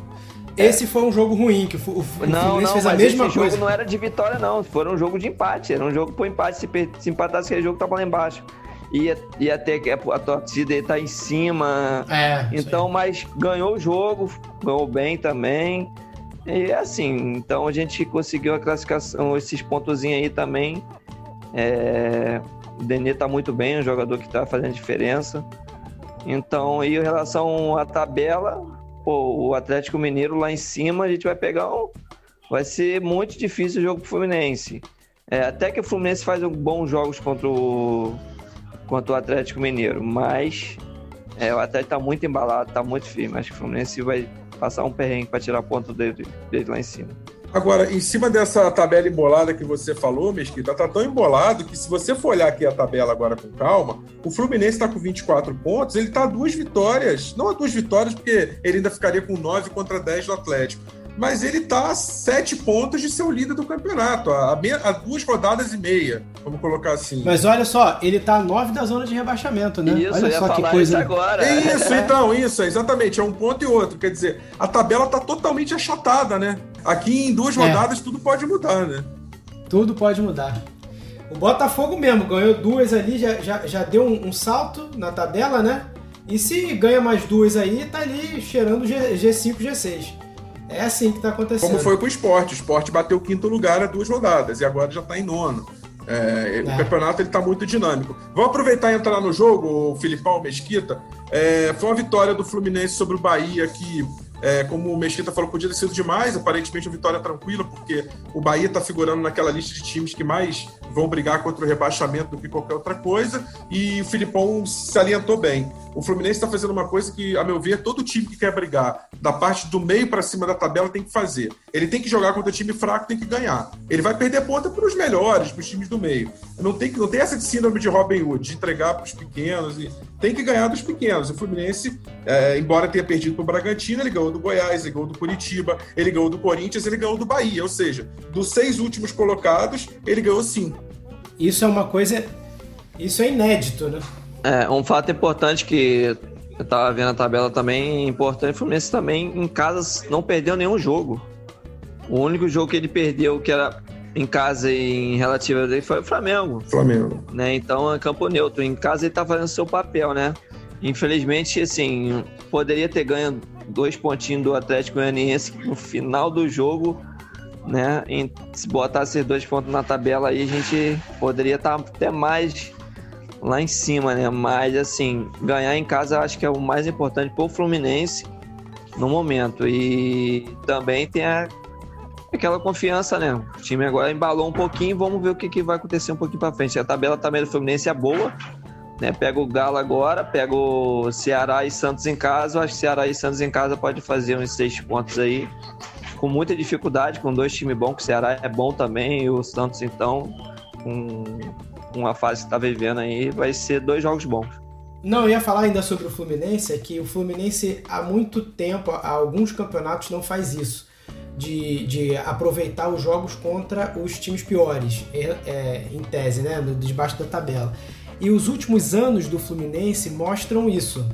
E: Esse foi um jogo ruim, que o, o
G: não, não, fez a mesma esse coisa. jogo não era de vitória, não. Foi um jogo de empate. Era um jogo por empate. Se, se empatasse aquele jogo, tava lá embaixo ia, ia ter que a torcida estar tá em cima. É, então, mas ganhou o jogo, ganhou bem também. E é assim, então a gente conseguiu a classificação, esses pontos aí também. É, o Denê tá muito bem, um jogador que tá fazendo diferença. Então, em relação à tabela, pô, o Atlético Mineiro lá em cima, a gente vai pegar um. Vai ser muito difícil o jogo pro Fluminense. É, até que o Fluminense faz bons jogos contra o, contra o Atlético Mineiro, mas é, o Atlético tá muito embalado, tá muito firme. Acho que o Fluminense vai passar um perrengue para tirar ponto dele, dele lá em cima.
B: Agora, em cima dessa tabela embolada que você falou, Mesquita, tá tão embolado que se você for olhar aqui a tabela agora com calma, o Fluminense está com 24 pontos, ele tá a duas vitórias, não duas vitórias, porque ele ainda ficaria com 9 contra 10 do Atlético mas ele está a sete pontos de ser o líder do campeonato, a, a, duas rodadas e meia, vamos colocar assim.
E: Mas olha só, ele está a nove da zona de rebaixamento, né?
G: Isso,
E: olha
G: só que coisa. agora.
B: Isso, então, isso, exatamente, é um ponto e outro. Quer dizer, a tabela está totalmente achatada, né? Aqui em duas é. rodadas é. tudo pode mudar, né?
E: Tudo pode mudar. O Botafogo mesmo ganhou duas ali, já, já, já deu um, um salto na tabela, né? E se ganha mais duas aí, tá ali cheirando G, G5, G6. É assim que está acontecendo.
B: Como foi com o esporte. O esporte bateu o quinto lugar há duas rodadas e agora já está em nono. É, é. O campeonato está muito dinâmico. Vamos aproveitar e entrar no jogo, o Filipão Mesquita. É, foi uma vitória do Fluminense sobre o Bahia que é, como o Mesquita falou, podia ter sido demais. Aparentemente, uma vitória tranquila, porque o Bahia está figurando naquela lista de times que mais vão brigar contra o rebaixamento do que qualquer outra coisa. E o Filipão se alientou bem. O Fluminense está fazendo uma coisa que, a meu ver, todo time que quer brigar da parte do meio para cima da tabela tem que fazer. Ele tem que jogar contra time fraco, tem que ganhar. Ele vai perder ponta para os melhores, para os times do meio. Não tem, não tem essa de síndrome de Robin Hood, de entregar para os pequenos. E tem que ganhar dos pequenos. O Fluminense, é, embora tenha perdido para o Bragantino, ele ganhou do Goiás, ele ganhou do Curitiba, ele ganhou do Corinthians, ele ganhou do Bahia. Ou seja, dos seis últimos colocados, ele ganhou cinco.
E: Isso é uma coisa. Isso é inédito, né?
G: É, um fato importante que eu tava vendo a tabela também, importante, o Fluminense também em casa não perdeu nenhum jogo. O único jogo que ele perdeu, que era em casa e em relativa dele, foi o Flamengo.
B: Flamengo.
G: Né? Então é campo neutro. Em casa ele tá fazendo seu papel, né? Infelizmente, assim, poderia ter ganho dois pontinhos do Atlético Goianiense no final do jogo, né? E se botasse dois pontos na tabela aí, a gente poderia estar tá até mais lá em cima, né? Mas assim, ganhar em casa acho que é o mais importante para o Fluminense no momento. E também tem a, aquela confiança, né? O time agora embalou um pouquinho, vamos ver o que, que vai acontecer um pouquinho para frente. A tabela também do Fluminense é boa, né? Pega o Galo agora, pega o Ceará e Santos em casa. Eu acho que Ceará e Santos em casa pode fazer uns seis pontos aí. Com muita dificuldade, com dois times bons, que o Ceará é bom também, e o Santos, então, com uma fase que está vivendo aí, vai ser dois jogos bons.
E: Não, eu ia falar ainda sobre o Fluminense, é que o Fluminense há muito tempo, há alguns campeonatos não faz isso. De, de aproveitar os jogos contra os times piores, é, é, em tese, né? Debaixo da tabela. E os últimos anos do Fluminense mostram isso.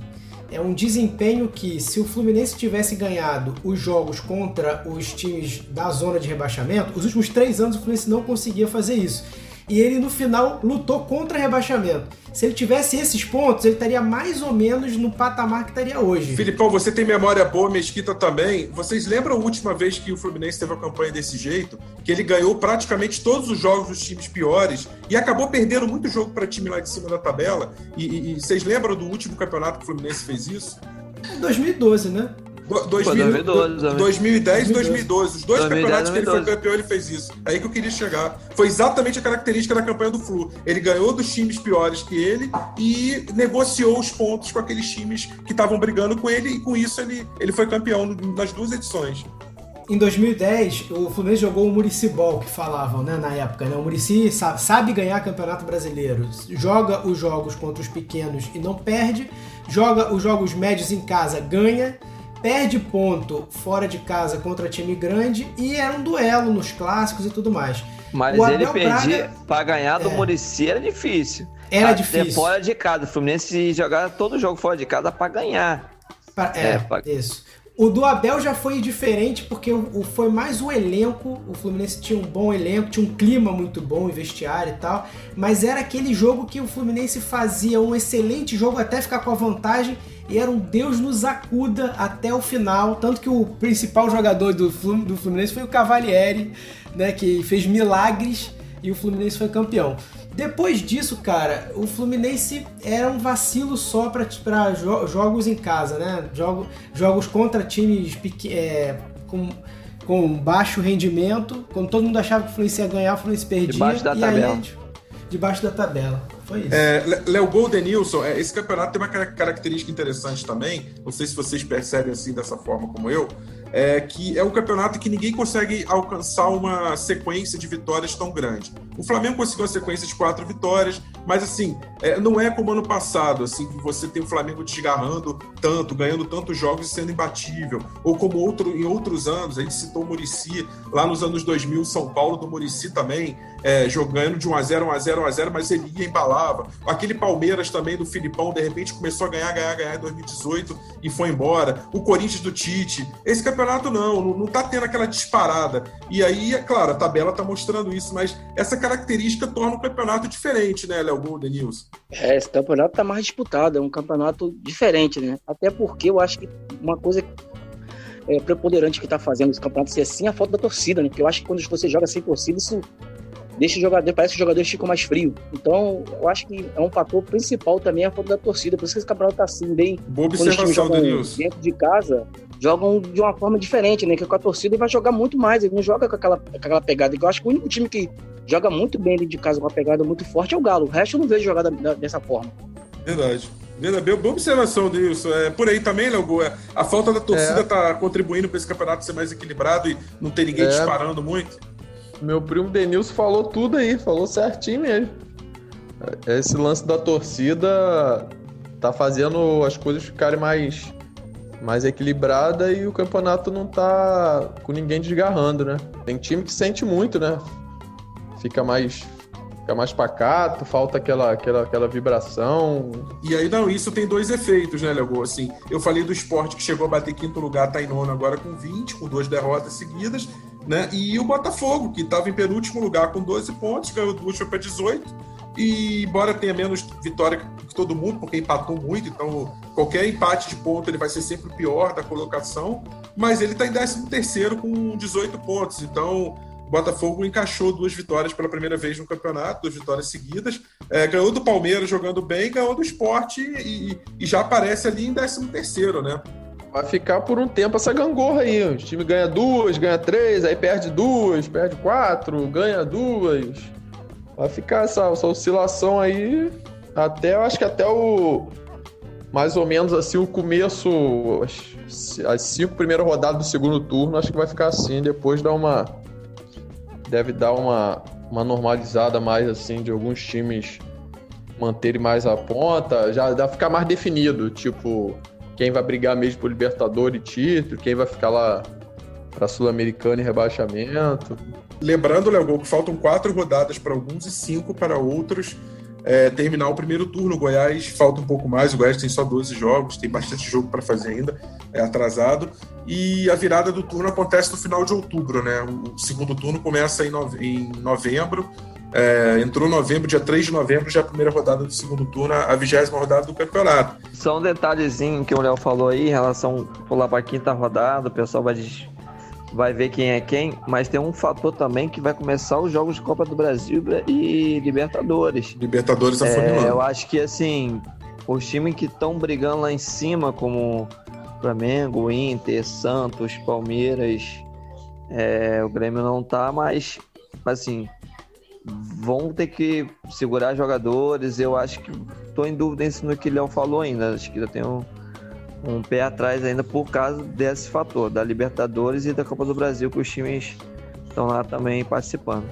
E: É um desempenho que, se o Fluminense tivesse ganhado os jogos contra os times da zona de rebaixamento, os últimos três anos o Fluminense não conseguia fazer isso e ele no final lutou contra rebaixamento. Se ele tivesse esses pontos, ele estaria mais ou menos no patamar que estaria hoje.
B: Filipão, você tem memória boa, Mesquita também. Vocês lembram a última vez que o Fluminense teve a campanha desse jeito? Que ele ganhou praticamente todos os jogos dos times piores e acabou perdendo muito jogo para time lá de cima da tabela. E, e, e vocês lembram do último campeonato que o Fluminense fez isso?
E: 2012, né?
B: 2000, 2012, 2010 e 2012. Os dois 2010, campeonatos que ele foi campeão, ele fez isso. É aí que eu queria chegar. Foi exatamente a característica da campanha do Flu. Ele ganhou dos times piores que ele e negociou os pontos com aqueles times que estavam brigando com ele, e com isso ele, ele foi campeão nas duas edições.
E: Em 2010, o Fluminense jogou o Murici Ball, que falavam né, na época. Né? O Murici sabe, sabe ganhar campeonato brasileiro. Joga os jogos contra os pequenos e não perde. Joga os jogos médios em casa, ganha perde ponto fora de casa contra time grande e era um duelo nos clássicos e tudo mais.
G: Mas ele perdia para ganhar do é, Murici era difícil.
E: Era Até difícil.
G: fora de casa. O Fluminense jogar todo jogo fora de casa para ganhar.
E: Pra, é, é pra... isso. O do Abel já foi diferente porque o, foi mais o elenco. O Fluminense tinha um bom elenco, tinha um clima muito bom em vestiário e tal. Mas era aquele jogo que o Fluminense fazia um excelente jogo até ficar com a vantagem e era um Deus nos acuda até o final. Tanto que o principal jogador do, do Fluminense foi o Cavalieri, né, que fez milagres e o Fluminense foi campeão. Depois disso, cara, o Fluminense era um vacilo só para jo jogos em casa, né? Jogo, jogos contra times é, com, com baixo rendimento. Quando todo mundo achava que o Fluminense ia ganhar, o Fluminense perdia.
G: Debaixo da tabela. Aí,
E: debaixo da tabela. Foi isso.
B: É, Léo Goldenilson, é, esse campeonato tem uma característica interessante também. Não sei se vocês percebem assim dessa forma como eu é, que é um campeonato que ninguém consegue alcançar uma sequência de vitórias tão grande. O Flamengo conseguiu uma sequência de quatro vitórias, mas assim, é, não é como ano passado, assim, que você tem o Flamengo desgarrando tanto, ganhando tantos jogos e sendo imbatível. Ou como outro, em outros anos, a gente citou o Murici, lá nos anos 2000, São Paulo do Murici também, é, jogando de 1x0, 1x0, 1x0, mas ele ia embalava. Aquele Palmeiras também do Filipão, de repente começou a ganhar, ganhar, ganhar em 2018 e foi embora. O Corinthians do Tite. Esse campeonato não, não, não tá tendo aquela disparada. E aí, é claro, a tabela tá mostrando isso, mas essa característica torna o campeonato diferente, né, Léo Golden News?
C: É, esse campeonato tá mais disputado, é um campeonato diferente, né? Até porque eu acho que uma coisa é, preponderante que está fazendo esse campeonato ser assim é a falta da torcida, né? Porque eu acho que quando você joga sem torcida, isso deixa o jogador, parece que o jogador fica mais frio. Então, eu acho que é um fator principal também a falta da torcida. Por isso que esse campeonato tá assim, bem.
B: Boa observação, Denilson.
C: Dentro de casa, jogam de uma forma diferente, né? Que com a torcida ele vai jogar muito mais, ele não joga com aquela, com aquela pegada. Eu acho que o único time que joga muito bem dentro de casa com uma pegada muito forte é o Galo. O resto eu não vejo jogar dessa forma.
B: Verdade. Verdade. Boa observação, Denilson. É, por aí também, Léo, é, a falta da torcida está é. contribuindo para esse campeonato ser mais equilibrado e não ter ninguém é. disparando muito.
D: Meu primo Denilson falou tudo aí, falou certinho mesmo. Esse lance da torcida tá fazendo as coisas ficarem mais, mais equilibradas e o campeonato não tá com ninguém desgarrando, né? Tem time que sente muito, né? Fica mais fica mais pacato, falta aquela, aquela, aquela vibração.
B: E aí, não, isso tem dois efeitos, né, Lego? Assim, eu falei do esporte que chegou a bater quinto lugar, tá em nono agora com 20, com duas derrotas seguidas, né? E o Botafogo, que estava em penúltimo lugar com 12 pontos, ganhou duas, foi para 18. E embora tenha menos vitória que todo mundo, porque empatou muito, então qualquer empate de ponto ele vai ser sempre o pior da colocação, mas ele está em 13 terceiro com 18 pontos, então o Botafogo encaixou duas vitórias pela primeira vez no campeonato, duas vitórias seguidas. É, ganhou do Palmeiras jogando bem, ganhou do esporte e, e já aparece ali em 13 terceiro, né?
D: Vai ficar por um tempo essa gangorra aí. O time ganha duas, ganha três, aí perde duas, perde quatro, ganha duas. Vai ficar essa, essa oscilação aí até, eu acho que até o mais ou menos assim o começo, as, cinco primeiras rodadas do segundo turno, acho que vai ficar assim, depois dá uma deve dar uma, uma normalizada mais assim de alguns times manterem mais a ponta, já dá ficar mais definido, tipo, quem vai brigar mesmo por Libertadores e título, quem vai ficar lá para Sul-Americana e rebaixamento.
B: Lembrando, Léo, que faltam quatro rodadas para alguns e cinco para outros é, terminar o primeiro turno. O Goiás falta um pouco mais, o Goiás tem só 12 jogos, tem bastante jogo para fazer ainda, é atrasado. E a virada do turno acontece no final de outubro, né? O segundo turno começa em, nove, em novembro. É, entrou novembro, dia 3 de novembro, já a primeira rodada do segundo turno, a vigésima rodada do campeonato.
G: Só um detalhezinho que o Léo falou aí em relação a pular para a quinta rodada, o pessoal vai vai ver quem é quem, mas tem um fator também que vai começar os jogos de Copa do Brasil e Libertadores.
B: Libertadores
G: é, Eu acho que assim, os times que estão brigando lá em cima, como Flamengo, Inter, Santos, Palmeiras, é, o Grêmio não tá, mas assim, vão ter que segurar jogadores. Eu acho que tô em dúvida no que o Léo falou ainda. Acho que já tem um pé atrás ainda por causa desse fator, da Libertadores e da Copa do Brasil, que os times estão lá também participando.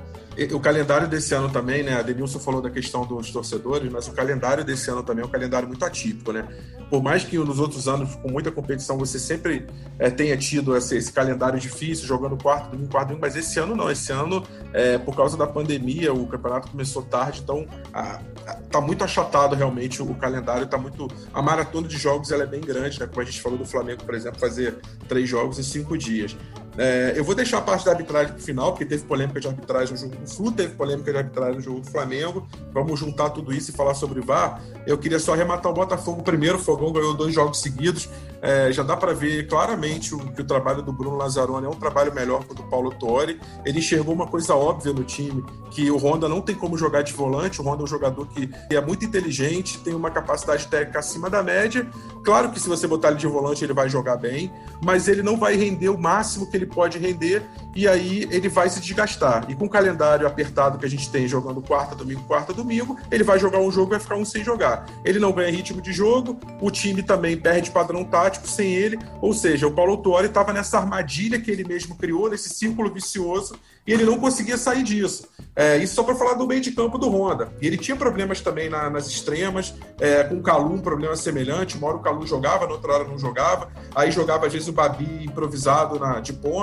B: O calendário desse ano também, né? A Denilson falou da questão dos torcedores, mas o calendário desse ano também é um calendário muito atípico, né? Por mais que nos outros anos, com muita competição, você sempre é, tenha tido esse, esse, calendário difícil, jogando quarto, domingo, quarto, domingo, mas esse ano não. Esse ano, é, por causa da pandemia, o campeonato começou tarde, então a, a, tá muito achatado realmente o calendário, tá muito. A maratona de jogos ela é bem grande, né? Como a gente falou do Flamengo, por exemplo, fazer três jogos em cinco dias. É, eu vou deixar a parte da arbitragem para o final, porque teve polêmica de arbitragem no jogo do Flu, teve polêmica de arbitragem no jogo do Flamengo. Vamos juntar tudo isso e falar sobre VAR. Eu queria só arrematar o Botafogo primeiro. O Fogão ganhou dois jogos seguidos. é, já dá para ver claramente o, que o trabalho do Bruno Lazzaroni é um trabalho melhor que o do Paulo Tuori. Ele enxergou uma coisa óbvia no time, que o Honda não tem como jogar de volante, o Honda é um jogador que é muito inteligente, tem uma capacidade técnica acima da média. Claro que se você botar ele de volante, ele vai jogar bem, mas ele não vai render o máximo que ele pode render, e aí ele vai se desgastar. E com o calendário apertado que a gente tem jogando quarta, domingo, quarta, domingo, ele vai jogar um jogo e vai ficar um sem jogar. Ele não ganha ritmo de jogo, o time também perde padrão tático sem ele, ou seja, o Paulo Tuori estava nessa armadilha que ele mesmo criou, nesse círculo vicioso, e ele não conseguia sair disso. É, isso só para falar do meio de campo do Honda. Ele tinha problemas também na, nas extremas, é, com o Calu, um problema semelhante. Uma hora o Calu jogava, na outra hora não jogava. Aí jogava, às vezes, o Babi improvisado na, de ponta,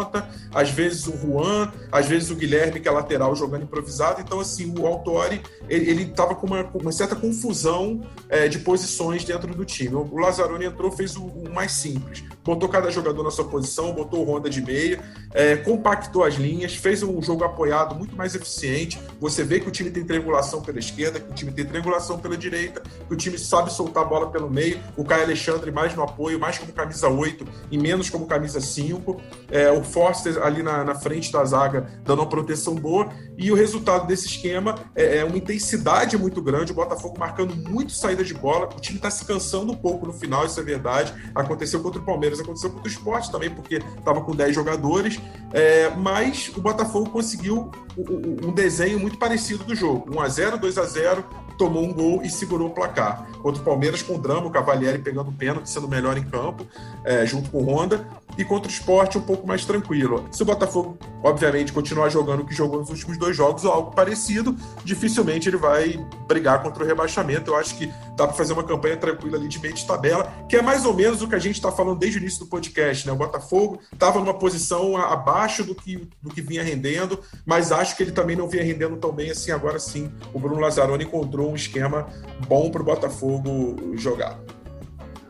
B: às vezes o Juan, às vezes o Guilherme, que é lateral, jogando improvisado. Então, assim, o Autori, ele estava com uma, uma, certa confusão é, de posições dentro do time. O Lazzaroni entrou, fez o, o, mais simples. Botou cada jogador na sua posição, botou o Honda de meia, é, compactou as linhas, fez um jogo apoiado muito mais eficiente. Você vê que o time tem triangulação pela esquerda, que o time tem triangulação pela direita, que o time sabe soltar a bola pelo meio. O Caio Alexandre mais no apoio, mais como camisa 8 e menos como camisa 5. É, o Forster ali na, na, frente da zaga dando uma proteção boa. E o resultado desse esquema é, é uma intensidade muito grande. O Botafogo marcando muito saída de bola. O time está se cansando um pouco no final, isso é verdade. Aconteceu contra o Palmeiras, aconteceu contra o Sport também, porque estava com 10 jogadores. É, mas o Botafogo conseguiu um desenho muito parecido do jogo. 1 a 0 2 a 0 tomou um gol e segurou o placar. Contra o Palmeiras com o drama, o Cavalieri pegando pênalti, sendo melhor em campo, é, junto com o Honda, e contra o esporte um pouco mais tranquilo. Se o Botafogo, obviamente, continuar jogando o que jogou nos últimos dois jogos ou algo parecido, dificilmente ele vai brigar contra o rebaixamento. Eu acho que dá para fazer uma campanha tranquila ali de meio de tabela, que é mais ou menos o que a gente está falando desde o início do podcast. Né? O Botafogo estava numa posição abaixo do que, do que vinha rendendo, mas acho que ele também não vinha rendendo tão bem assim. Agora sim, o Bruno Lazzaroni encontrou um esquema bom para o Botafogo jogar.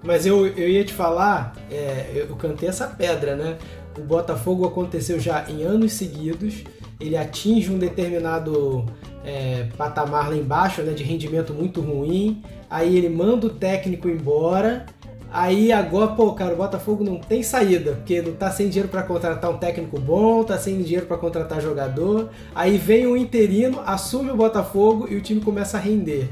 E: Mas eu, eu ia te falar, é, eu cantei essa pedra, né? O Botafogo aconteceu já em anos seguidos, ele atinge um determinado é, patamar lá embaixo, né, de rendimento muito ruim, aí ele manda o técnico embora, Aí agora, pô, cara, o Botafogo não tem saída, porque não tá sem dinheiro para contratar um técnico bom, tá sem dinheiro para contratar jogador. Aí vem o interino, assume o Botafogo e o time começa a render.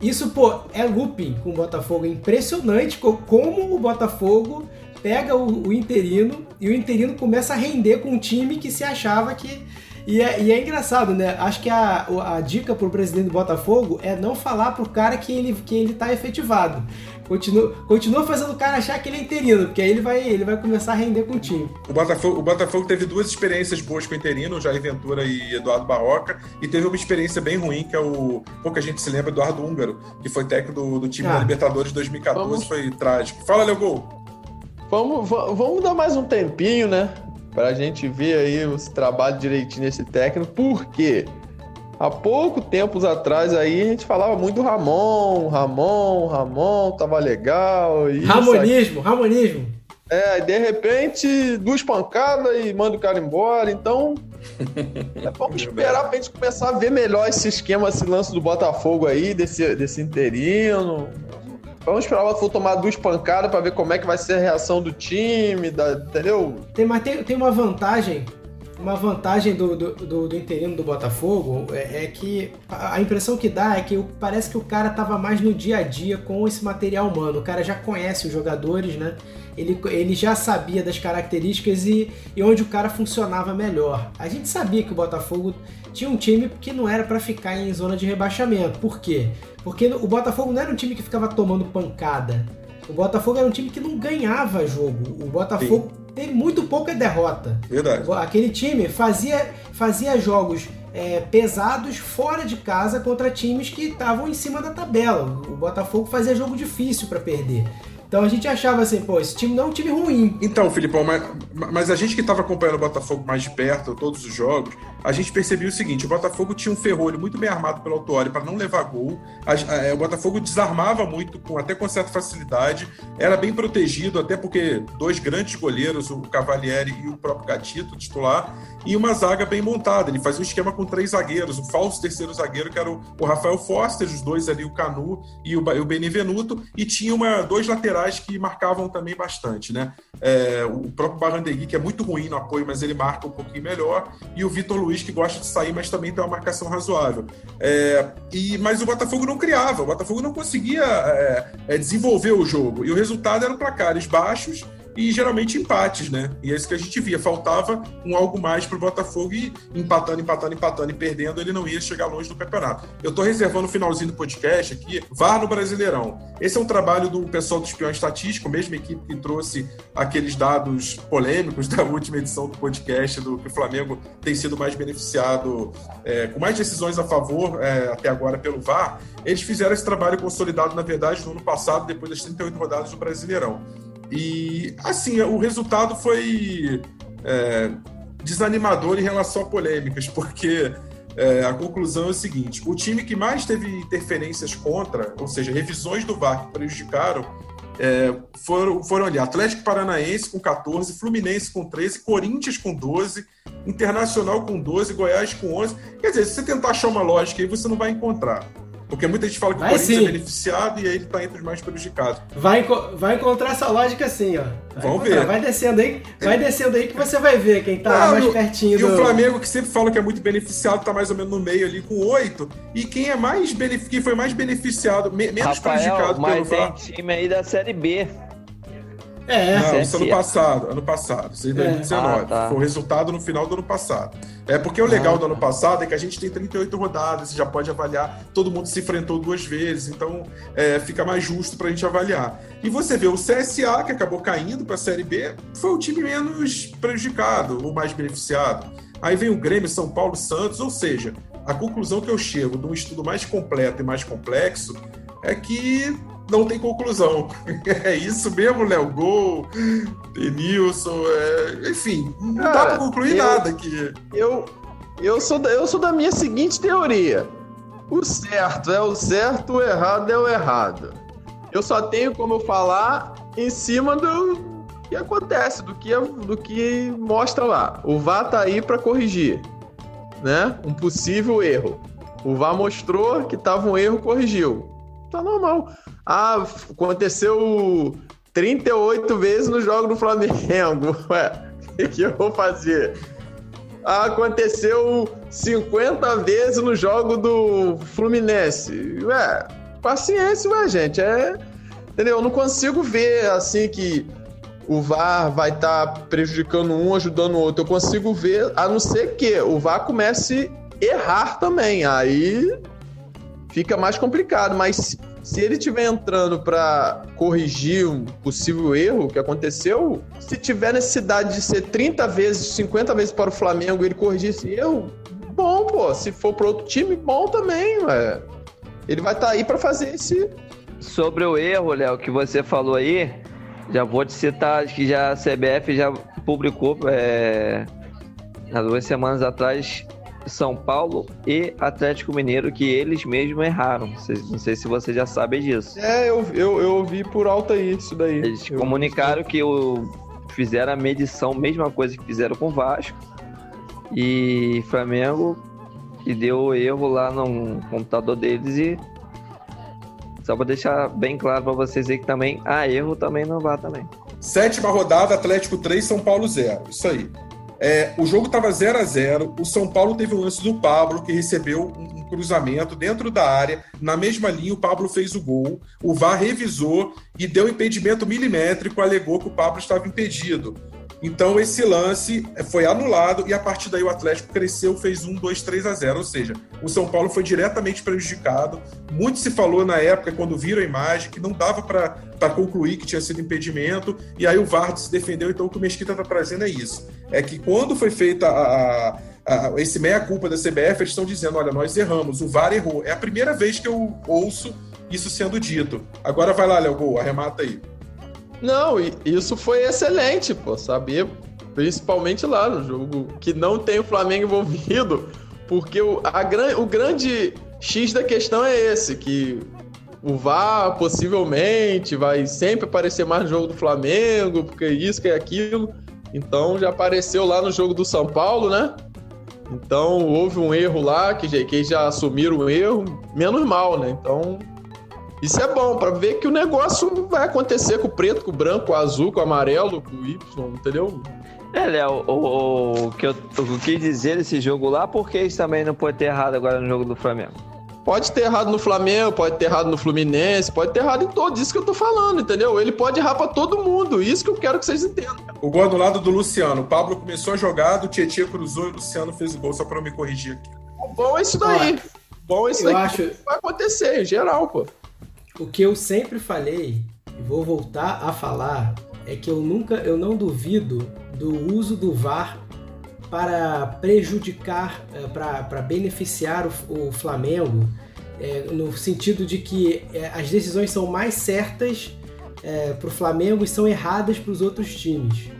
E: Isso, pô, é looping com o Botafogo. É impressionante como o Botafogo pega o, o interino e o interino começa a render com um time que se achava que e é, e é, engraçado, né? Acho que a, a dica pro presidente do Botafogo é não falar pro cara que ele, que ele tá efetivado. Continua, continua fazendo o cara achar que ele é interino, porque aí ele vai, ele vai começar a render com o time.
B: O Botafogo, o Botafogo teve duas experiências boas com o interino, Jair Ventura e Eduardo Barroca, e teve uma experiência bem ruim, que é o. Pouca gente se lembra, Eduardo Húngaro, que foi técnico do, do time ah, da Libertadores 2014, vamos... foi trágico. Fala, Leo Gol.
D: Vamos, vamos dar mais um tempinho, né? Pra gente ver aí os trabalhos direitinho nesse técnico, por quê? Há pouco tempos atrás aí a gente falava muito do Ramon, Ramon, Ramon, tava legal.
E: Ramonismo, Ramonismo.
D: É, de repente, duas pancadas e manda o cara embora. Então, *laughs* é, vamos esperar pra gente começar a ver melhor esse esquema, esse lance do Botafogo aí, desse, desse interino. Vamos esperar o Botafogo tomar duas pancadas para ver como é que vai ser a reação do time, da, entendeu?
E: Tem, mas tem, tem uma vantagem uma vantagem do, do, do, do interino do Botafogo é, é, que a impressão que dá é que parece que o cara tava mais no dia a dia com esse material humano. O cara já conhece os jogadores, né? Ele, ele já sabia das características e, e onde o cara funcionava melhor. A gente sabia que o Botafogo tinha um time que não era para ficar em zona de rebaixamento. Por quê? Porque o Botafogo não era um time que ficava tomando pancada. O Botafogo era um time que não ganhava jogo. O Botafogo Sim teve muito pouca derrota.
B: Verdade.
E: Aquele time fazia, fazia jogos é, pesados fora de casa contra times que estavam em cima da tabela. O Botafogo fazia jogo difícil para perder. Então a gente achava assim, pô, esse time não é um time ruim.
B: Então, Filipão, mas, mas a gente que estava acompanhando o Botafogo mais de perto, todos os jogos, a gente percebia o seguinte: o Botafogo tinha um ferrolho muito bem armado pelo Autuori para não levar gol. A, a, é, o Botafogo desarmava muito, com, até com certa facilidade, era bem protegido, até porque dois grandes goleiros, o Cavalieri e o próprio Gatito, titular, e uma zaga bem montada. Ele fazia um esquema com três zagueiros, o falso terceiro zagueiro, que era o, o Rafael Foster, os dois ali, o Canu e o, o Benevenuto, e tinha uma, dois laterais que marcavam também bastante, né? É, o próprio Barrandegui, que é muito ruim no apoio, mas ele marca um pouquinho melhor, e o Vitor Luiz, que gosta de sair, mas também tem uma marcação razoável. É, e, mas o Botafogo não criava, o Botafogo não conseguia é, é desenvolver o jogo, e o resultado eram placares baixos e geralmente empates, né? E é isso que a gente via. Faltava um algo mais para o Botafogo e empatando, empatando, empatando e perdendo, ele não ia chegar longe do campeonato. Eu estou reservando o finalzinho do podcast aqui, VAR no Brasileirão. Esse é um trabalho do pessoal do Espião Estatístico, mesma equipe que trouxe aqueles dados polêmicos da última edição do podcast, do que o Flamengo tem sido mais beneficiado, é, com mais decisões a favor é, até agora pelo VAR. Eles fizeram esse trabalho consolidado, na verdade, no ano passado, depois das 38 rodadas do Brasileirão. E, assim, o resultado foi é, desanimador em relação a polêmicas, porque é, a conclusão é o seguinte: o time que mais teve interferências contra, ou seja, revisões do VAR que prejudicaram, é, foram, foram ali Atlético Paranaense com 14, Fluminense com 13, Corinthians com 12, Internacional com 12, Goiás com 11. Quer dizer, se você tentar achar uma lógica aí, você não vai encontrar. Porque muita gente fala que vai o Corinthians sim. é beneficiado e aí ele tá entre os mais prejudicados.
E: Vai, vai encontrar essa lógica sim, ó. Vai
B: Vamos ver.
E: Vai descendo aí, vai descendo aí que você vai ver quem tá ah, mais pertinho
B: e do... E o Flamengo, que sempre fala que é muito beneficiado, tá mais ou menos no meio ali com oito. E quem é mais benef... quem foi mais beneficiado, me... menos Rafael, prejudicado
G: mas pelo tem time aí da Série B.
B: É. Não, isso ano passado, ano passado, isso em 2019. É. Ah, tá. Foi o resultado no final do ano passado. É porque o legal ah, do ano passado é que a gente tem 38 rodadas, você já pode avaliar, todo mundo se enfrentou duas vezes, então é, fica mais justo para a gente avaliar. E você vê o CSA, que acabou caindo para a Série B, foi o time menos prejudicado, o mais beneficiado. Aí vem o Grêmio, São Paulo, Santos, ou seja, a conclusão que eu chego de um estudo mais completo e mais complexo é que não tem conclusão. *laughs* É isso mesmo, Léo Gol, Denilson, é... enfim, não Cara, dá pra concluir eu, nada aqui.
D: Eu, eu, sou da, eu sou da minha seguinte teoria. O certo é o certo, o errado é o errado. Eu só tenho como falar em cima do que acontece, do que, do que mostra lá. O VAR tá aí para corrigir, né? Um possível erro. O VAR mostrou que tava um erro, corrigiu. Tá normal. Ah, aconteceu 38 vezes no jogo do Flamengo. *laughs* Ué, o que eu vou fazer? Aconteceu 50 vezes no jogo do Fluminense. Ué, paciência, ué, gente. É, entendeu? Eu não consigo ver assim que o VAR vai estar tá prejudicando um, ajudando o outro. Eu consigo ver, a não ser que o VAR comece a errar também. Aí fica mais complicado. Mas se ele estiver entrando para corrigir um possível erro que aconteceu, se tiver necessidade de ser 30 vezes, 50 vezes para o Flamengo ele corrigir esse erro, bom, pô. Se for para outro time, bom também, ué. Ele vai estar tá aí para fazer esse.
G: Sobre o erro, Léo, que você falou aí, já vou te citar que já a CBF já publicou é, há duas semanas atrás são Paulo e Atlético Mineiro que eles mesmos erraram. Não sei se você já sabe disso.
D: É, eu, eu, eu vi por alto aí isso daí.
G: Eles eu comunicaram que o, fizeram a medição, mesma coisa que fizeram com o Vasco. E Flamengo que deu erro lá no computador deles e só para deixar bem claro para vocês aí que também há erro também não vá também.
B: Sétima rodada, Atlético 3, São Paulo 0. Isso aí. É, o jogo estava 0 a 0 O São Paulo teve um lance do Pablo, que recebeu um, um, cruzamento dentro da área. Na mesma linha, o Pablo fez o gol. O VAR revisou e deu impedimento milimétrico, alegou que o Pablo estava impedido. Então esse lance foi anulado e a partir daí o Atlético cresceu, fez 1, 2, 3 a 0. Ou seja, o São Paulo foi diretamente prejudicado. Muito se falou na época, quando viram a imagem, que não dava para concluir que tinha sido impedimento. E aí o VAR se defendeu. Então o que o Mesquita está trazendo é isso: é que quando foi feita a, a, esse meia-culpa da CBF, eles estão dizendo: olha, nós erramos, o VAR errou. É a primeira vez que eu ouço isso sendo dito. Agora vai lá, Léo Gol, arremata aí.
D: Não, isso foi excelente, pô, saber Principalmente lá no jogo que não tem o Flamengo envolvido, porque o, a, o grande X da questão é esse, que o VAR possivelmente vai sempre aparecer mais no jogo do Flamengo, porque isso, que é aquilo. Então já apareceu lá no jogo do São Paulo, né? Então houve um erro lá, que que já assumiram o erro, menos mal, né? Então isso é bom para ver que o negócio vai acontecer com o preto, com o branco, com o azul, com o amarelo, com o Y, entendeu?
G: É, Léo, o, o, que eu, eu quis dizer desse jogo lá, porque isso também não pode ter errado agora no jogo do Flamengo.
D: Pode ter errado no Flamengo, pode ter errado no Fluminense, pode ter errado em todos. Isso que eu tô falando, entendeu? Ele pode errar pra todo mundo. Isso que eu quero que vocês entendam.
B: O gol do lado do Luciano. O Pablo começou a jogar, o Tietchan cruzou e o Luciano fez o gol, só pra me corrigir aqui.
D: O bom é isso daí. Olha, bom é isso daí. Acho... Vai acontecer, em geral, pô.
E: O que eu sempre falei, e vou voltar a falar, é que eu nunca, eu não duvido do uso do VAR para prejudicar, eh, para beneficiar o, o Flamengo, é, no sentido de que é, as decisões são mais certas é, para o Flamengo e são erradas para os outros times.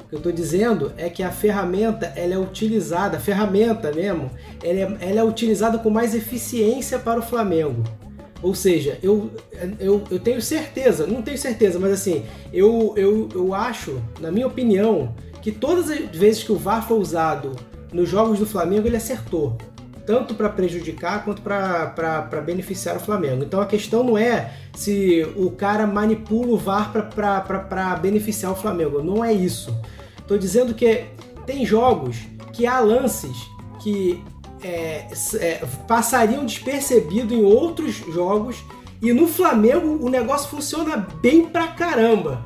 E: O que eu estou dizendo é que a ferramenta ela é utilizada, a ferramenta mesmo, ela é, ela é utilizada com mais eficiência para o Flamengo. Ou seja, eu, eu, eu tenho certeza, não tenho certeza, mas assim, eu, eu, eu acho, na minha opinião, que todas as vezes que o VAR foi usado nos jogos do Flamengo, ele acertou. Tanto para prejudicar quanto para beneficiar o Flamengo. Então a questão não é se o cara manipula o VAR para beneficiar o Flamengo. Não é isso. Estou dizendo que tem jogos que há lances que é, é, passariam despercebido em outros jogos e no Flamengo o negócio funciona bem pra caramba.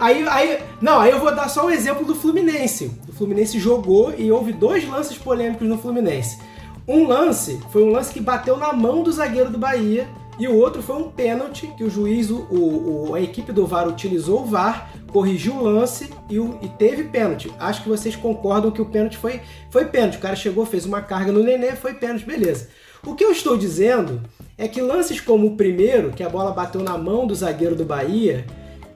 E: Aí, aí, não, aí eu vou dar só um exemplo do Fluminense. O Fluminense jogou e houve dois lances polêmicos no Fluminense. Um lance foi um lance que bateu na mão do zagueiro do Bahia e o outro foi um pênalti que o juiz, o, o, a equipe do VAR utilizou o VAR, corrigiu o lance e, o, e, teve pênalti. Acho que vocês concordam que o pênalti foi, foi pênalti. O cara chegou, fez uma carga no Nenê, foi pênalti, beleza. O que eu estou dizendo é que lances como o primeiro, que a bola bateu na mão do zagueiro do Bahia,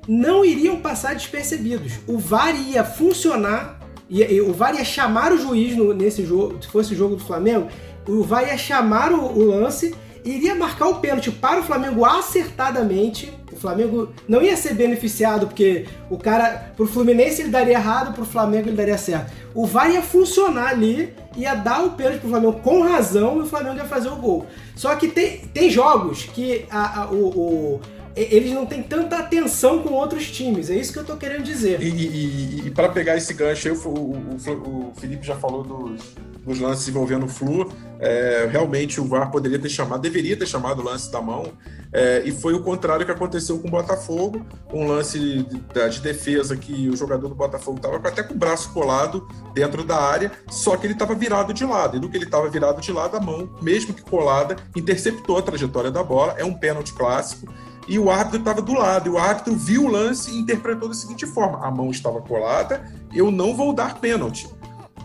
E: não iriam passar despercebidos. O VAR ia funcionar, ia, o VAR ia chamar o juiz no, nesse jogo, se fosse o jogo do Flamengo, o VAR ia chamar o, o lance, iria marcar o pênalti para o Flamengo acertadamente. O Flamengo não ia ser beneficiado, porque o cara, pro Fluminense ele daria errado, pro Flamengo ele daria certo. O VAR ia funcionar ali, ia dar o pênalti pro Flamengo com razão e o Flamengo ia fazer o gol. Só que tem, tem jogos que a, a, o, o eles não têm tanta atenção com outros times. É isso que eu tô querendo dizer.
B: E, e, e para pegar esse gancho aí, o, o, o, Felipe já falou dos, dos lances envolvendo o Flu. É, realmente o VAR poderia ter chamado, deveria ter chamado o lance da mão. É, e foi o contrário que aconteceu com o Botafogo. Um lance de, de defesa que o jogador do Botafogo estava até com o braço colado dentro da área, só que ele estava virado de lado. E no que ele estava virado de lado, a mão, mesmo que colada, interceptou a trajetória da bola. É um pênalti clássico e o árbitro estava do lado. E o árbitro viu o lance e interpretou da seguinte forma: a mão estava colada, eu não vou dar pênalti.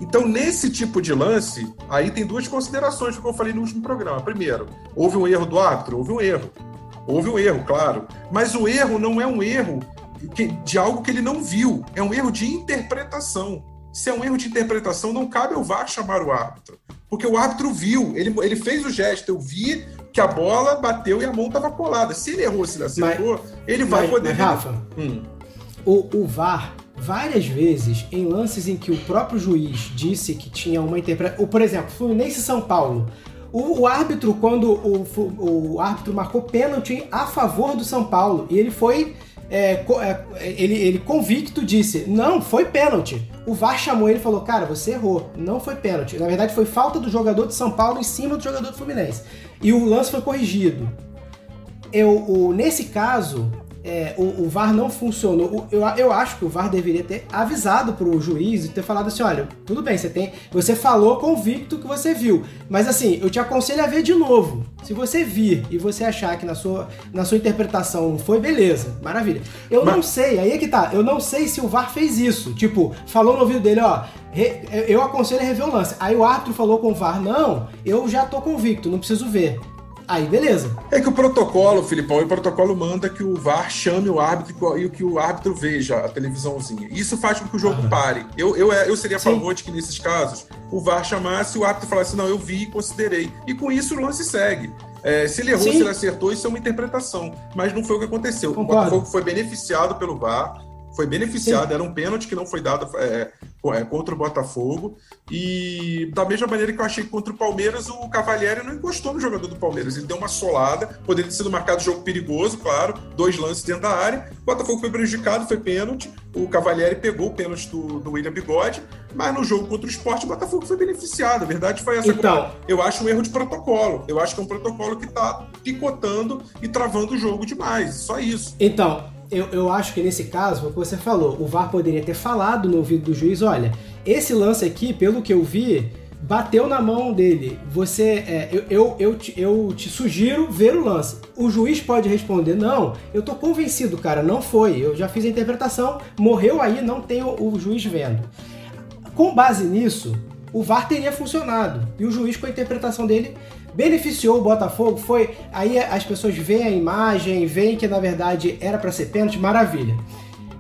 B: Então, nesse tipo de lance, aí tem duas considerações que eu falei no último programa. Primeiro, houve um erro do árbitro? Houve um erro. Houve um erro, claro. Mas o erro não é um erro de algo que ele não viu, é um erro de interpretação. Se é um erro de interpretação, não cabe ao VAR chamar o árbitro. Porque o árbitro viu, ele, ele fez o gesto, eu vi, que a bola bateu e a mão estava colada. Se ele errou, se ele acertou, mas, ele vai
E: mas,
B: poder.
E: Mas, Rafa, hum. o, o VAR, várias vezes, em lances em que o próprio juiz disse que tinha uma interpretação. Por exemplo, Fluminense São Paulo. O, o, árbitro, quando o, o árbitro marcou pênalti a favor do São Paulo, e ele foi. É, é, ele, ele convicto disse: não, foi pênalti. O VAR chamou ele e falou: cara, você errou, não foi pênalti. Na verdade, foi falta do jogador de São Paulo em cima do jogador do Fluminense e o lance foi corrigido. Eu, o, nesse caso, é, o, o, VAR não funcionou. Eu, eu acho que o VAR deveria ter avisado para o juiz e ter falado assim: olha, tudo bem, você tem. Você falou convicto que você viu. Mas assim, eu te aconselho a ver de novo. Se você vir e você achar que na sua, na sua interpretação foi, beleza, maravilha. Eu mas... não sei, aí é que tá. Eu não sei se o VAR fez isso. Tipo, falou no ouvido dele, ó. Eu aconselho a rever o lance. Aí o árbitro falou com o VAR: não, eu já tô convicto, não preciso ver. Aí beleza.
B: É que o protocolo, Filipão, o protocolo manda que o VAR chame o árbitro e que o árbitro veja a televisãozinha. Isso faz com que o jogo uhum. pare. Eu, eu, eu seria a favor de que nesses casos o VAR chamasse e o árbitro falasse: não, eu vi e considerei. E com isso o lance segue. É, se ele errou, Sim. se ele acertou, isso é uma interpretação. Mas não foi o que aconteceu. Concordo. O Botafogo foi beneficiado pelo VAR foi beneficiado, Sim. era um pênalti que não foi dado é, é, contra o Botafogo. E da mesma maneira que eu achei contra o Palmeiras, o Cavalieri não encostou no jogador do Palmeiras. Ele deu uma solada, poderia ter sido marcado jogo perigoso, claro, dois lances dentro da área. O Botafogo foi prejudicado, foi pênalti. O Cavalieri pegou o pênalti do, do William Bigode, mas no jogo contra o esporte, o Botafogo foi beneficiado. A verdade foi essa.
E: Então,
B: eu acho um erro de protocolo. Eu acho que é um protocolo que está picotando e travando o jogo demais. Só isso.
E: Então, eu, eu acho que nesse caso, o que você falou, o VAR poderia ter falado no ouvido do juiz: olha, esse lance aqui, pelo que eu vi, bateu na mão dele. Você, é, eu, eu, eu, te, eu te sugiro ver o lance. O juiz pode responder: não, eu tô convencido, cara, não foi. Eu já fiz a interpretação, morreu aí, não tem o, o juiz vendo. Com base nisso, o VAR teria funcionado. E o juiz, com a interpretação dele, beneficiou o Botafogo foi aí as pessoas veem a imagem, veem que na verdade era para ser pênalti, maravilha.